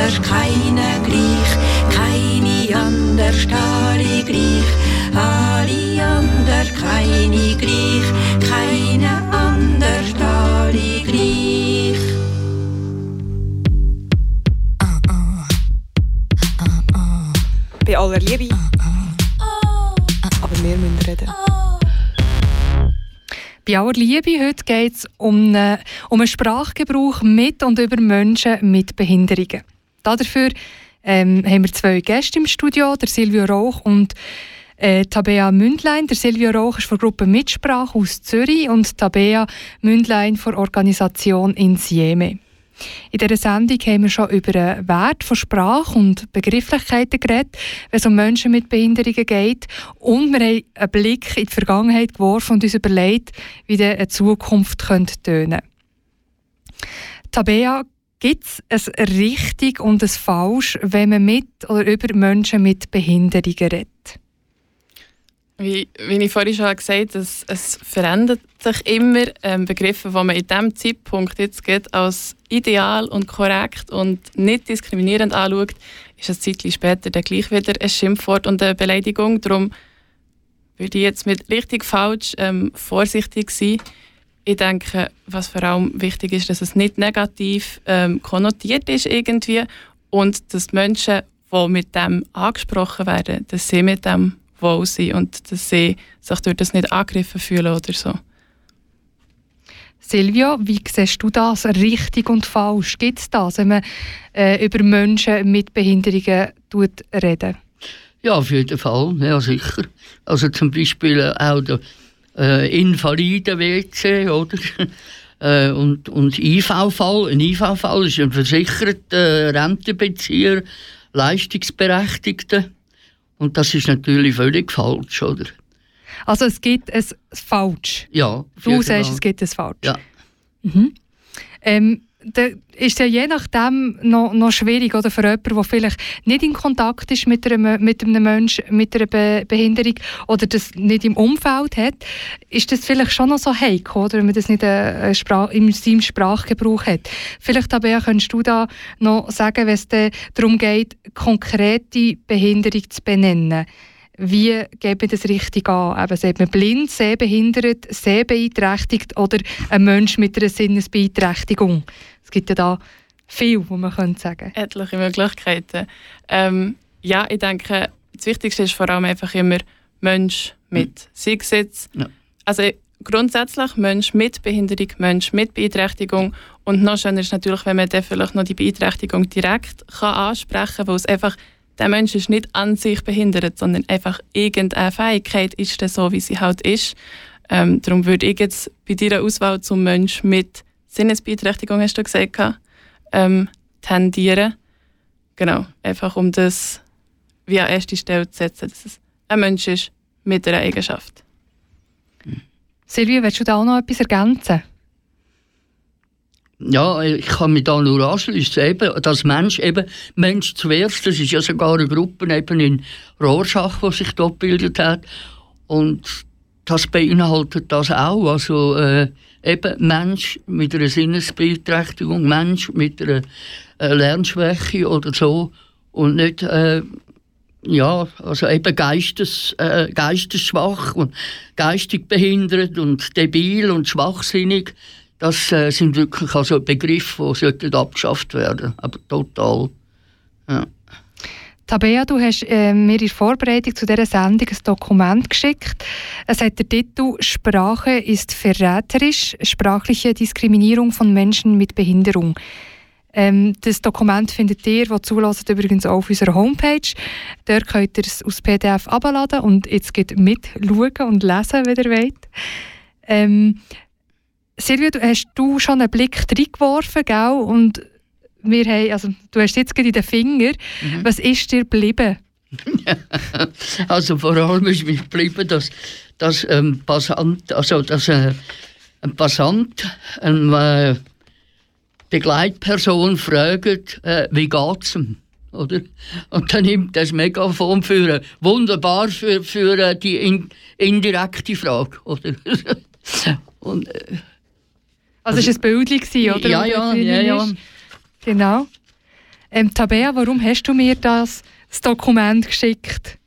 Anders, keine gleich, keine anders, alle gleich. Alle anders, keine gleich, keine anders, alle gleich. Bei aller Liebe. Aber wir müssen reden. Bei aller Liebe heute geht es um, eine, um einen Sprachgebrauch mit und über Menschen mit Behinderungen. Dafür ähm, haben wir zwei Gäste im Studio, der Silvio Rauch und äh, Tabea Mündlein. Der Silvio Rauch ist von der Gruppe Mitsprache aus Zürich und Tabea Mündlein von der Organisation Insieme. In dieser Sendung haben wir schon über den Wert von Sprache und Begrifflichkeiten geredet, wenn es um Menschen mit Behinderungen geht. Und wir haben einen Blick in die Vergangenheit geworfen und uns überlegt, wie eine Zukunft könnte tönen Tabea, gibt es ein richtig und ein falsch, wenn man mit oder über Menschen mit Behinderungen redet? Wie, wie ich vorhin schon gesagt habe, es, verändert sich immer. Ähm, Begriffe, die man in diesem Zeitpunkt jetzt geht, als ideal und korrekt und nicht diskriminierend anschaut, ist ein Zeitchen später dann gleich wieder ein Schimpfwort und eine Beleidigung. Darum würde ich jetzt mit richtig falsch ähm, vorsichtig sein. Ich denke, was vor allem wichtig ist, dass es nicht negativ ähm, konnotiert ist irgendwie und dass die Menschen, die mit dem angesprochen werden, dass sie mit dem wohl sind und dass sie sich durch das nicht angegriffen fühlen oder so. Silvia, wie siehst du das? Richtig und falsch? Gibt es das, wenn man äh, über Menschen mit Behinderungen redet? Ja, auf jeden Fall, ja sicher. Also zum Beispiel auch der äh, Invaliden-WC, oder? äh, und, und IV-Fall. Ein IV-Fall ist ein versicherter Rentenbezieher, Leistungsberechtigter. Und das ist natürlich völlig falsch, oder? Also es gibt ein Falsch. Ja. Du sagst, es gibt ein Falsch. Ja. Mhm. Ähm, ist ja je nachdem noch, noch schwierig oder für jemanden, der vielleicht nicht in Kontakt ist mit einem, mit einem Menschen mit einer Be Behinderung oder das nicht im Umfeld hat, ist das vielleicht schon noch so heikel, oder wenn man das nicht äh, Sprach, in seinem Sprachgebrauch hat. Vielleicht aber könntest du da noch sagen, wenn es darum geht, konkrete Behinderung zu benennen wie geht man das richtig an? Eben, sagt man blind, sehbehindert, sehbeeinträchtigt oder ein Mensch mit einer Sinnesbeeinträchtigung? Es gibt ja da viel, was man könnte sagen Etliche Möglichkeiten. Ähm, ja, ich denke, das Wichtigste ist vor allem einfach immer Mensch mit mhm. Seinsitz. Ja. Also grundsätzlich Mensch mit Behinderung, Mensch mit Beeinträchtigung. Und noch schöner ist natürlich, wenn man dann vielleicht noch die Beeinträchtigung direkt kann ansprechen kann, weil es einfach der Mensch ist nicht an sich behindert, sondern einfach irgendeine Fähigkeit ist das so, wie sie halt ist. Ähm, darum würde ich jetzt bei deiner Auswahl zum Mensch mit Sinnesbeeinträchtigung, hast du gesagt, ähm, tendieren. Genau, einfach um das wie an erste Stelle zu setzen, dass es ein Mensch ist mit einer Eigenschaft. Silvia, willst du da auch noch etwas ergänzen? Ja, ich kann mich da nur anschließen. Eben, das Mensch, eben Mensch zuerst, das ist ja sogar eine Gruppe eben in Rorschach, die sich dort gebildet hat. Und das beinhaltet das auch. Also äh, eben Mensch mit einer Sinnesbeeinträchtigung, Mensch mit einer äh, Lernschwäche oder so. Und nicht, äh, ja, also eben Geistes, äh, geistesschwach und geistig behindert und debil und schwachsinnig das äh, sind wirklich also Begriffe, die abgeschafft werden aber total. Ja. Tabea, du hast äh, mir in Vorbereitung zu dieser Sendung ein Dokument geschickt. Es hat den Titel «Sprache ist verräterisch. Sprachliche Diskriminierung von Menschen mit Behinderung». Ähm, das Dokument findet ihr, das zulässt, übrigens auch auf unserer Homepage. Dort könnt ihr es aus PDF abladen und jetzt geht mitschauen und lesen, wenn ihr wollt. Ähm, Silvia, hast du schon einen Blick reingeworfen, gell? Und wir haben, also, du hast jetzt gerade in den Finger. Mhm. Was ist dir geblieben? also vor allem ist mir geblieben, dass, dass ein Passant, also dass ein, äh, ein Passant eine äh, Begleitperson fragt, äh, wie geht's ihm? Oder? Und dann nimmt das Megafon für wunderbar für, für die in, indirekte Frage. Oder? Und, äh, also, also es war ein Bild, oder? Ja, ja, ja, ja. Genau. Ähm, Tabea, warum hast du mir das, das Dokument geschickt?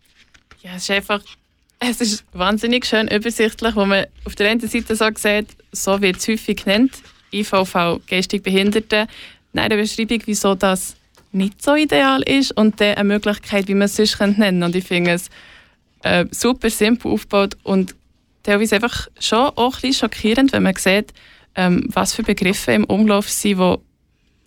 Ja, es ist einfach es ist wahnsinnig schön übersichtlich, wo man auf der einen Seite so sieht, so wird es häufig genannt, IVV, geistig Behinderte, in einer Beschreibung, wieso das nicht so ideal ist und dann eine Möglichkeit, wie man es sonst nennen könnte. Und ich finde es äh, super simpel aufgebaut und teilweise einfach schon auch ein bisschen schockierend, wenn man sieht, ähm, was für Begriffe im Umlauf sind, wo,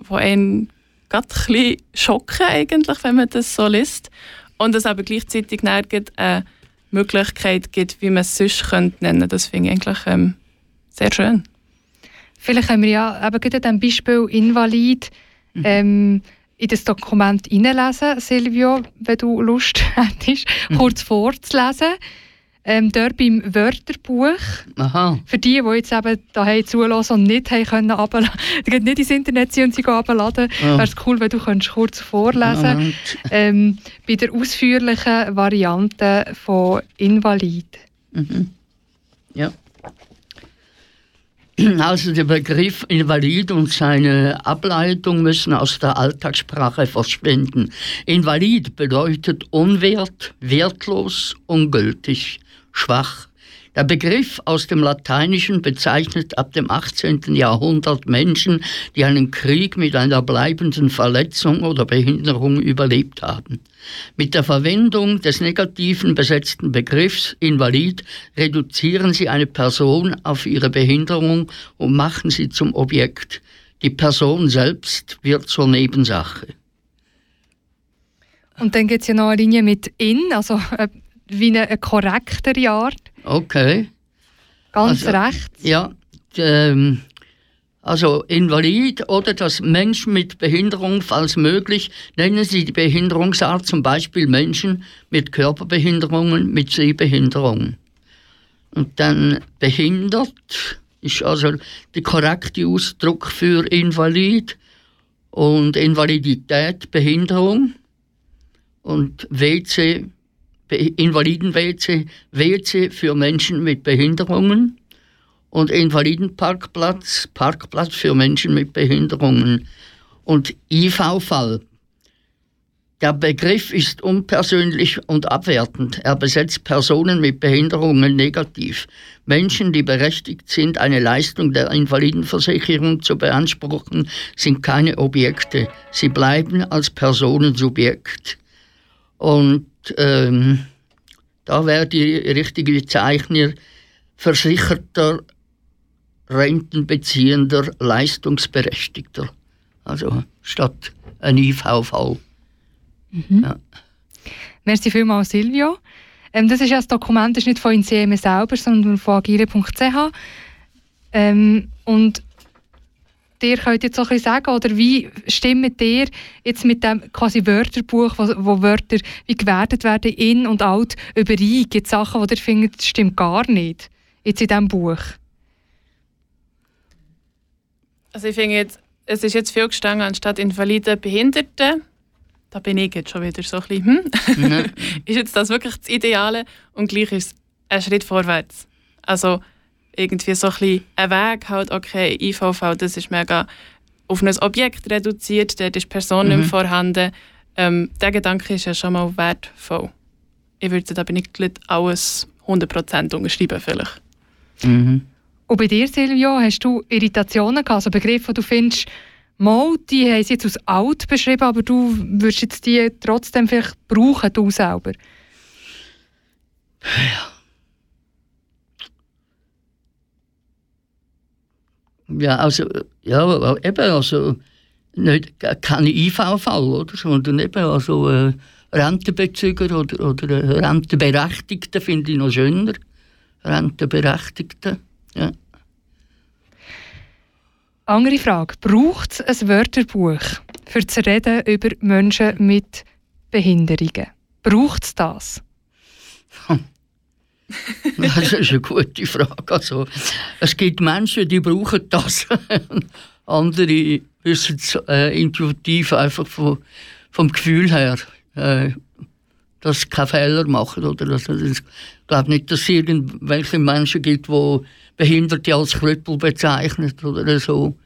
wo einen gerade ein bisschen schocken eigentlich, wenn man das so liest. Und es aber gleichzeitig eine Möglichkeit gibt, wie man es sonst könnte nennen. Das finde ich eigentlich ähm, sehr schön. Vielleicht können wir ja eben gerade an Beispiel Invalid mhm. ähm, in das Dokument hineinlesen, Silvio, wenn du Lust hättest, mhm. kurz vorzulesen. Ähm, dort beim Wörterbuch. Aha. Für die, die jetzt eben daheim zulassen und nicht haben können, abladen, nicht ins Internet sind und sie abladen, oh. wäre es cool, wenn du könntest kurz vorlesen ähm, bei der ausführlichen Variante von Invalid. Mhm. Ja. Also der Begriff Invalid und seine Ableitung müssen aus der Alltagssprache verschwinden. Invalid bedeutet unwert, wertlos, ungültig, schwach. Der Begriff aus dem Lateinischen bezeichnet ab dem 18. Jahrhundert Menschen, die einen Krieg mit einer bleibenden Verletzung oder Behinderung überlebt haben. Mit der Verwendung des negativen besetzten Begriffs Invalid reduzieren sie eine Person auf ihre Behinderung und machen sie zum Objekt. Die Person selbst wird zur Nebensache. Und dann gibt es ja noch eine Linie mit in, also äh, wie eine, eine korrektere Art. Okay. Ganz also, recht. Ja, ähm, also Invalid oder das Menschen mit Behinderung, falls möglich, nennen Sie die Behinderungsart zum Beispiel Menschen mit Körperbehinderungen, mit Sehbehinderungen. Und dann behindert ist also der korrekte Ausdruck für Invalid und Invalidität Behinderung und WC Invaliden-WC, WC für Menschen mit Behinderungen und Invalidenparkplatz, Parkplatz für Menschen mit Behinderungen und IV-Fall. Der Begriff ist unpersönlich und abwertend. Er besetzt Personen mit Behinderungen negativ. Menschen, die berechtigt sind, eine Leistung der Invalidenversicherung zu beanspruchen, sind keine Objekte. Sie bleiben als Personen Subjekt. Und ähm, da wäre die richtige Bezeichnung versicherter, rentenbeziehender, leistungsberechtigter. Also statt ein IV-Fall. Mhm. Ja. Merci vielmals, Silvio. Ähm, das ist ja das Dokument, das ist nicht von Insieme selber, sondern von agile.ch. Ähm, und dir könnt jetzt so ein sagen, oder wie stimmt dir jetzt mit dem quasi Wörterbuch, wo, wo Wörter wie gewertet werden, in und out, überein? Gibt es Sachen, die ihr findet, das stimmt gar nicht, jetzt in diesem Buch? Also ich finde jetzt, es ist jetzt viel gestanden anstatt Invalide, Behinderte. Da bin ich jetzt schon wieder so ein bisschen, hm? ist jetzt das wirklich das Ideale? Und gleich ist es ein Schritt vorwärts. Also irgendwie so ein, bisschen ein Weg, halt, okay, IVV, das ist mega auf ein Objekt reduziert, dort ist Person mhm. nicht vorhanden. Ähm, der Gedanke ist ja schon mal wertvoll. Ich würde da nicht alles 100% unterschreiben vielleicht. Mhm. Und bei dir, Silvio, hast du Irritationen gehabt, also Begriffe, die du findest, mal, die haben sie jetzt als alt beschrieben, aber du würdest jetzt die trotzdem vielleicht brauchen, du selber? Ja. Ja, also, ja, eben, also, nicht, keine IV-Fall, oder? Sondern eben, also, äh, Rentenbezüger oder, oder äh, Rentenberechtigte finde ich noch schöner. Rentenberechtigte, ja. Andere Frage. Braucht es ein Wörterbuch für das Reden über Menschen mit Behinderungen? Braucht es das? Das ist eine gute Frage. Also, es gibt Menschen, die brauchen das. Andere wissen es äh, intuitiv einfach vom, vom Gefühl her, äh, dass sie keine Fehler machen. Oder dass, ich glaube nicht, dass es irgendwelche Menschen gibt, die Behinderte als Krüppel bezeichnen oder so.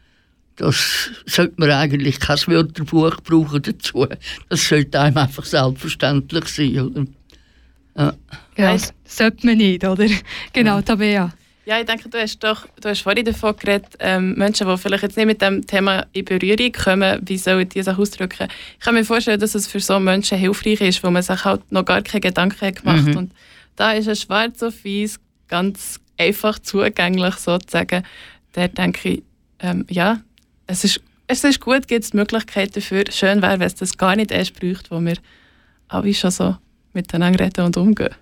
Das sollte man eigentlich kein Wörterbuch brauchen dazu. Das sollte einem einfach selbstverständlich sein. Oder? Ja. Ja, das sollte man nicht, oder? Genau, Tabea. Ja, ich denke, du hast, doch, du hast vorhin davon geredet, ähm, Menschen, die vielleicht jetzt nicht mit dem Thema in Berührung kommen, wie sollen die sich ausdrücken? Ich kann mir vorstellen, dass es für so Menschen hilfreich ist, wo man sich halt noch gar keine Gedanken gemacht hat. Mhm. Und da ist ein schwarz auf weiß ganz einfach zugänglich sozusagen, da denke ich, ähm, ja, es ist, es ist gut, gibt es Möglichkeiten dafür. Schön wäre, wenn es das gar nicht erst bräuchte, wo wir alle schon so miteinander reden und umgehen.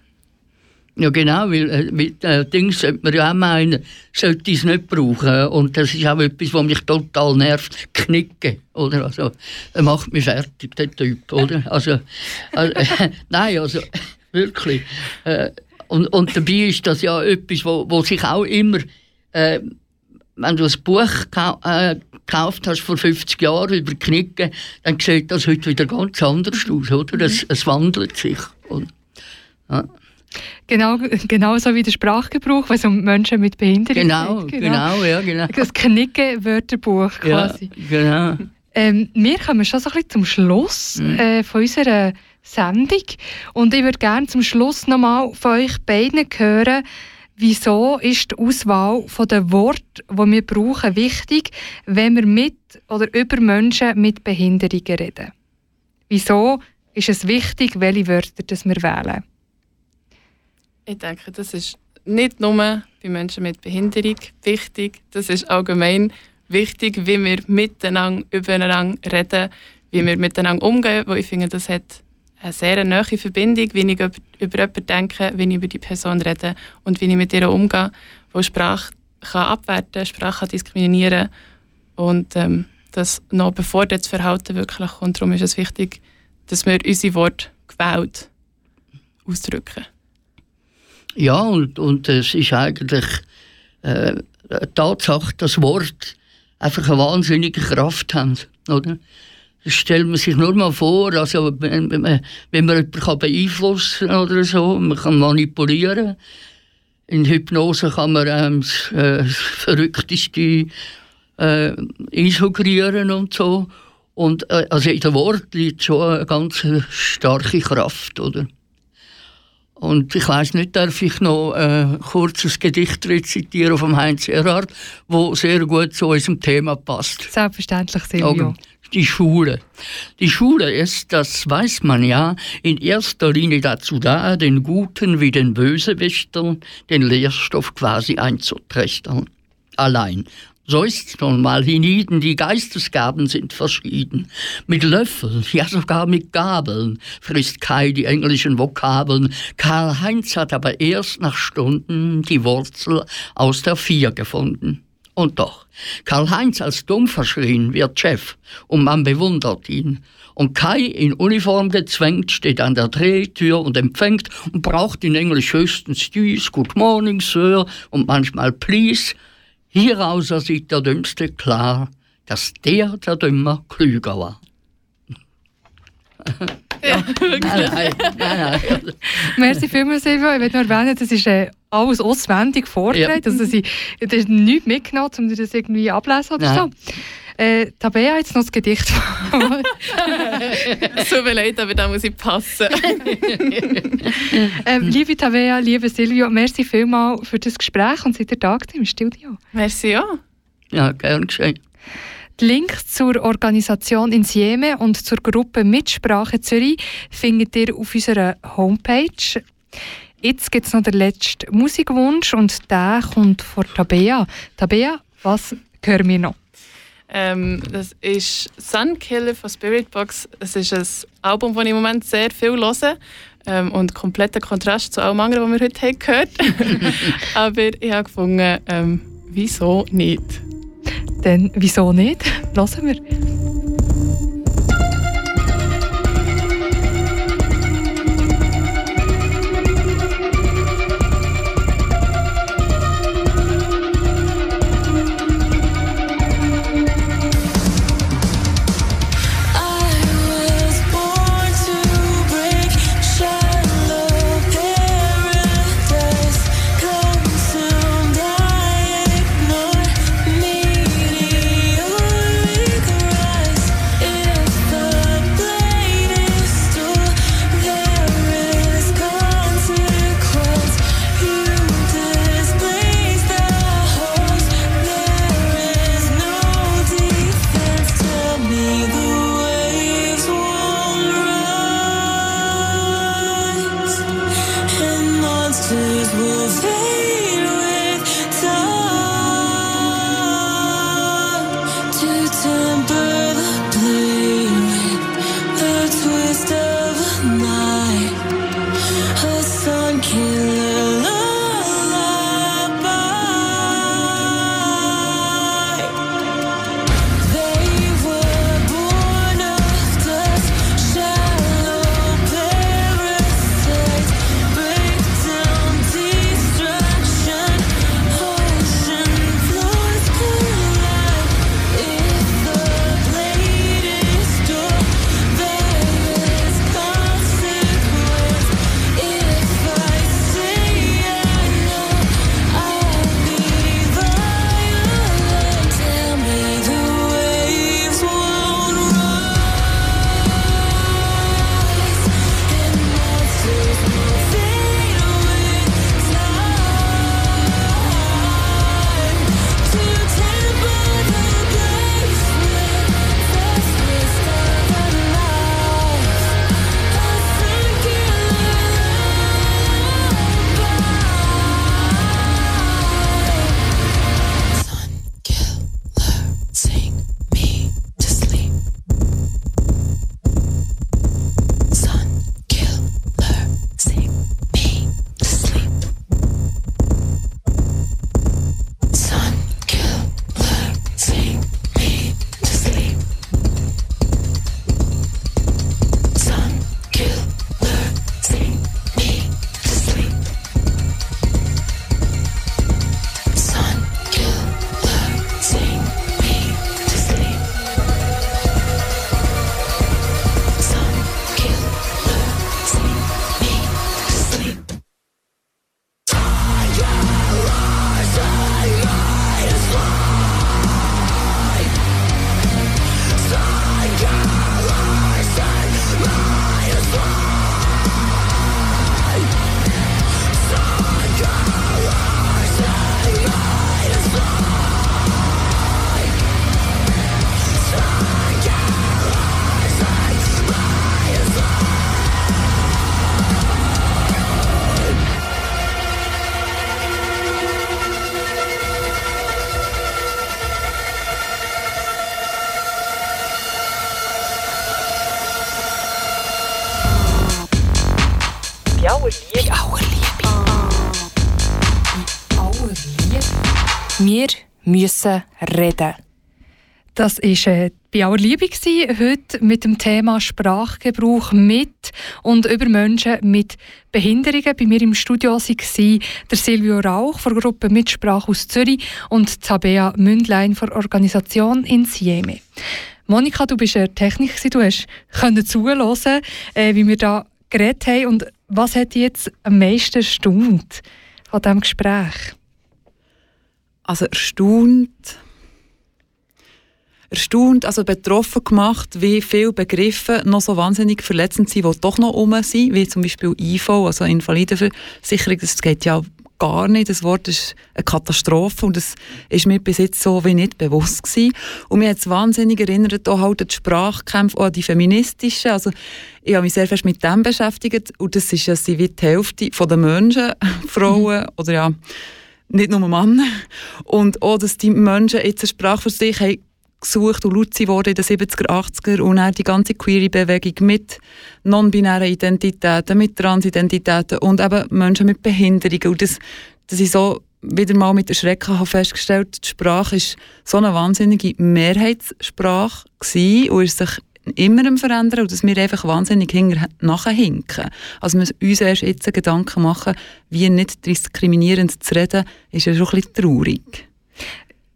Ja, genau, weil äh, mit äh, Dings sollte man ja auch meinen, sollte ich es nicht brauchen. Und das ist auch etwas, was mich total nervt. Knicken, oder? Also, er macht mich fertig, der Typ, oder? Also, äh, nein, also, wirklich. Äh, und, und dabei ist das ja etwas, wo, wo sich auch immer, äh, wenn du ein Buch äh, gekauft hast vor 50 Jahren über Knicken, dann sieht das heute wieder ganz anders aus, oder? Es, es wandelt sich. Und, ja. Genau, genau so wie der Sprachgebrauch, wenn es um Menschen mit Behinderung genau, geht. Genau, genau, ja, genau. Das Knicken-Wörterbuch quasi. Ja, genau. Ähm, wir kommen schon so ein bisschen zum Schluss mhm. äh, von unserer Sendung und ich würde gerne zum Schluss nochmal von euch beiden hören, wieso ist die Auswahl der Worte, die wir brauchen, wichtig, wenn wir mit oder über Menschen mit Behinderungen reden? Wieso ist es wichtig, welche Wörter das wir wählen? Ich denke, das ist nicht nur bei Menschen mit Behinderung wichtig, das ist allgemein wichtig, wie wir miteinander, übereinander reden, wie wir miteinander umgehen, weil ich finde, das hat eine sehr nahe Verbindung, wie ich über, über jemanden denke, wie ich über die Person rede und wie ich mit ihr umgehe, wo Sprache kann abwerten, Sprache kann diskriminieren und ähm, das noch bevor das Verhalten wirklich kommt. Darum ist es wichtig, dass wir unsere Worte gewählt ausdrücken. Ja, und, und es ist eigentlich äh, eine Tatsache, dass Wort einfach eine wahnsinnige Kraft haben. Oder? Das stellt man sich nur mal vor, also, wenn, wenn man jemanden beeinflussen kann oder so, man kann manipulieren. In Hypnose kann man ähm, das, äh, das Verrückteste äh, insuggerieren und so. Und äh, also in dem Wort liegt schon eine ganz starke Kraft, oder? Und ich weiß nicht, darf ich noch ein äh, kurzes Gedicht rezitieren vom Heinz Erhard, wo sehr gut zu unserem Thema passt. Selbstverständlich, Silvio. Die Schule. Die Schule ist, das weiß man ja, in erster Linie dazu da, den Guten wie den Bösewichtern den Lehrstoff quasi einzutrichtern. Allein so ist's nun mal hienieden, die Geistesgaben sind verschieden. Mit Löffeln, ja sogar mit Gabeln frisst Kai die englischen Vokabeln. Karl-Heinz hat aber erst nach Stunden die Wurzel aus der Vier gefunden. Und doch, Karl-Heinz als dumm verschrien wird Chef und man bewundert ihn. Und Kai in Uniform gezwängt steht an der Drehtür und empfängt und braucht in Englisch höchstens dies, Good morning, Sir und manchmal please Hieraus sieht der Dümmste klar, dass der der Dümmer klüger war. Ja, nein, nein, nein, nein. Merci vielmals, Silvia. Ich will nur erwähnen, das ist äh, alles auswendig vorgetragen. Ja. Also, sie, das ist nichts mitgenommen, um das irgendwie ablesen oder so. Äh, Tabea jetzt noch das Gedicht. so mir leid, aber da muss ich passen. ähm, liebe Tabea, liebe Silvio, merci vielmals für das Gespräch und seid ihr da im Studio. Merci, ja. Ja, gern geschehen. Die Links zur Organisation in Sieme und zur Gruppe Mitsprache Zürich findet ihr auf unserer Homepage. Jetzt gibt es noch den letzten Musikwunsch und der kommt von Tabea. Tabea, was hören wir noch? Ähm, das ist Sunkiller von Spiritbox. Es ist ein Album, das ich im Moment sehr viel höre. Ähm, und kompletter Kontrast zu allem anderen, was wir heute gehört haben. Aber ich habe gefunden, ähm, wieso nicht? Dann wieso nicht? Hören wir. Müssen reden. Das war äh, bei aller Liebe gewesen, heute mit dem Thema Sprachgebrauch mit und über Menschen mit Behinderungen. Bei mir im Studio waren der Silvio Rauch von der Gruppe Mitsprache aus Zürich und Tabea Mündlein von der Organisation in Sieme. Monika, du bist eine Technik, du hast können zuhören, äh, wie wir da geredet haben. Und was hat jetzt am meisten erstaunt von diesem Gespräch? Also erstaunt erstaunt, also betroffen gemacht, wie viele Begriffe noch so wahnsinnig verletzend sind, die doch noch um sind, wie zum Beispiel IV, also Invalidenversicherung, das geht ja gar nicht. Das Wort ist eine Katastrophe und das ist mir bis jetzt so wie nicht bewusst gewesen. Und mir hat es wahnsinnig erinnert, auch halt die Sprachkämpfe, auch die feministischen. Also ich habe mich sehr fest mit dem beschäftigt und das ist ja wie die Hälfte der Menschen, Frauen mhm. oder ja, nicht nur Männer. Und auch, dass die Menschen jetzt eine Sprache für sich haben gesucht und laut wurde in den 70er, 80er und dann die ganze Queer-Bewegung mit non-binären Identitäten, mit Transidentitäten und eben Menschen mit Behinderungen. Und das, das ist so wieder mal mit Erschrecken habe festgestellt, die Sprache ist so eine wahnsinnige Mehrheitssprache und ist sich immer am Verändern und dass wir einfach wahnsinnig nachhinken. Also wir uns erst jetzt Gedanken machen, wie nicht diskriminierend zu reden, ist ja schon ein bisschen traurig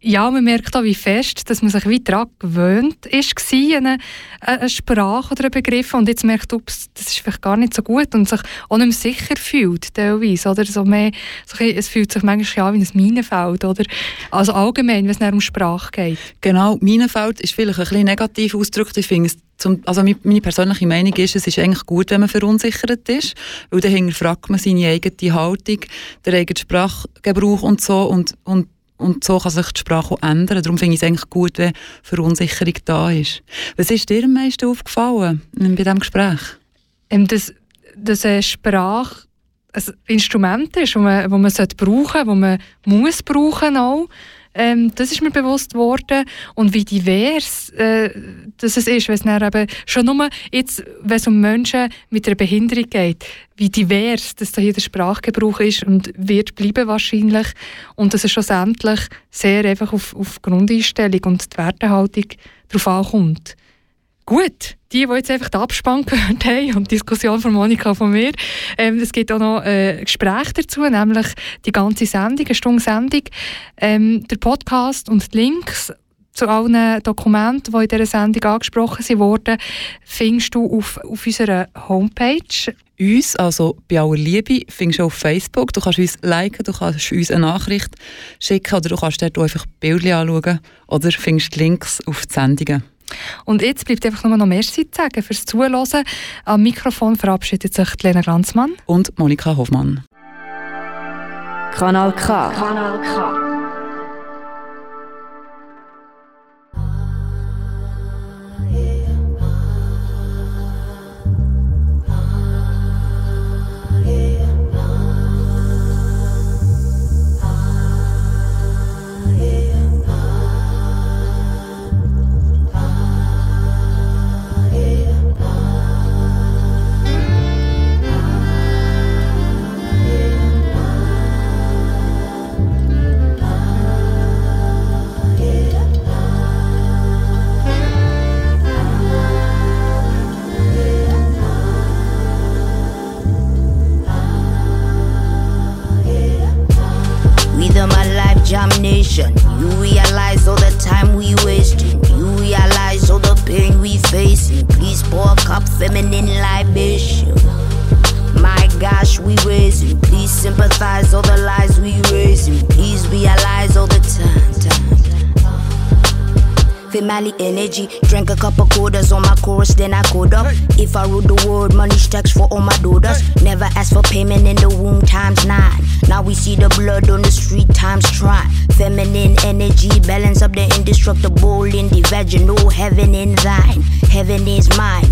ja, man merkt auch, wie fest, dass man sich wie daran gewöhnt ist, eine, eine Sprache oder einen Begriff und jetzt merkt, ups, das ist vielleicht gar nicht so gut und sich auch nicht mehr sicher fühlt, teilweise, oder? So mehr, so, es fühlt sich manchmal an wie ein Minenfeld, oder? Also allgemein, wenn es um Sprache geht. Genau, Minenfeld ist vielleicht ein bisschen negativ ausgedrückt. Ich finde zum, also meine persönliche Meinung ist, es ist eigentlich gut, wenn man verunsichert ist, weil dann fragt man seine eigene Haltung, den eigenen Sprachgebrauch und so und, und und so kann sich die Sprache auch ändern. Darum finde ich es eigentlich gut, wenn Verunsicherung da ist. Was ist dir am meisten aufgefallen bei diesem Gespräch? Ähm, dass, dass eine Sprache ein Instrument ist, das man, man brauchen sollte, das man muss brauchen auch ähm, das ist mir bewusst worden und wie divers äh, das ist, wenn es eben schon nur jetzt, wenn es um Menschen mit einer Behinderung geht, wie divers das da hier der Sprachgebrauch ist und wird bleiben wahrscheinlich und dass es schlussendlich sehr einfach auf, auf Grundeinstellung und die Wertehaltung darauf ankommt. Gut, die, die jetzt einfach den Abspann gehört haben und die Diskussion von Monika von mir, ähm, es gibt auch noch äh, Gespräche dazu, nämlich die ganze Sendung, eine Stunde Sendung, ähm, der Podcast und die Links zu allen Dokumenten, die in dieser Sendung angesprochen wurden, findest du auf, auf unserer Homepage. Uns, also bei aller Liebe, findest du auf Facebook. Du kannst uns liken, du kannst uns eine Nachricht schicken oder du kannst dort einfach Bilder anschauen oder findest Links auf die Sendungen. Und jetzt bleibt einfach nur noch Merci zu sagen fürs Zuhören. Am Mikrofon verabschiedet sich Lena Glanzmann und Monika Hoffmann. Kanal K. Kanal K. sympathize all the lies we raising. Please realize all the time. time. Family energy. Drank a couple quarters on my chorus, then I code up. If I rule the world, money stacks for all my daughters. Never ask for payment in the womb times nine. Now we see the blood on the street times try. Feminine energy, balance up the indestructible in the vaginal. Heaven in thine, heaven is mine.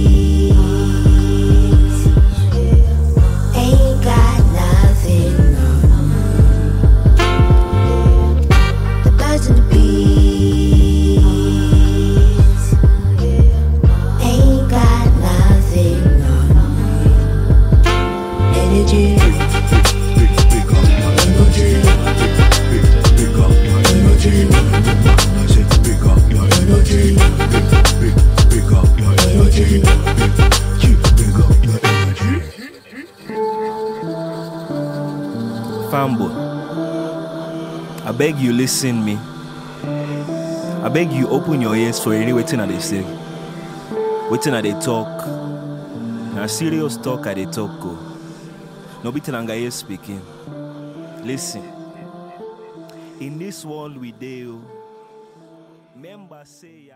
Fanboy, I beg you listen me. I beg you open your ears for any waiting at they say. Waiting at they talk. Now serious talk at they talk go. No beating anga here speaking. Listen. In this world we deal, oh, members say.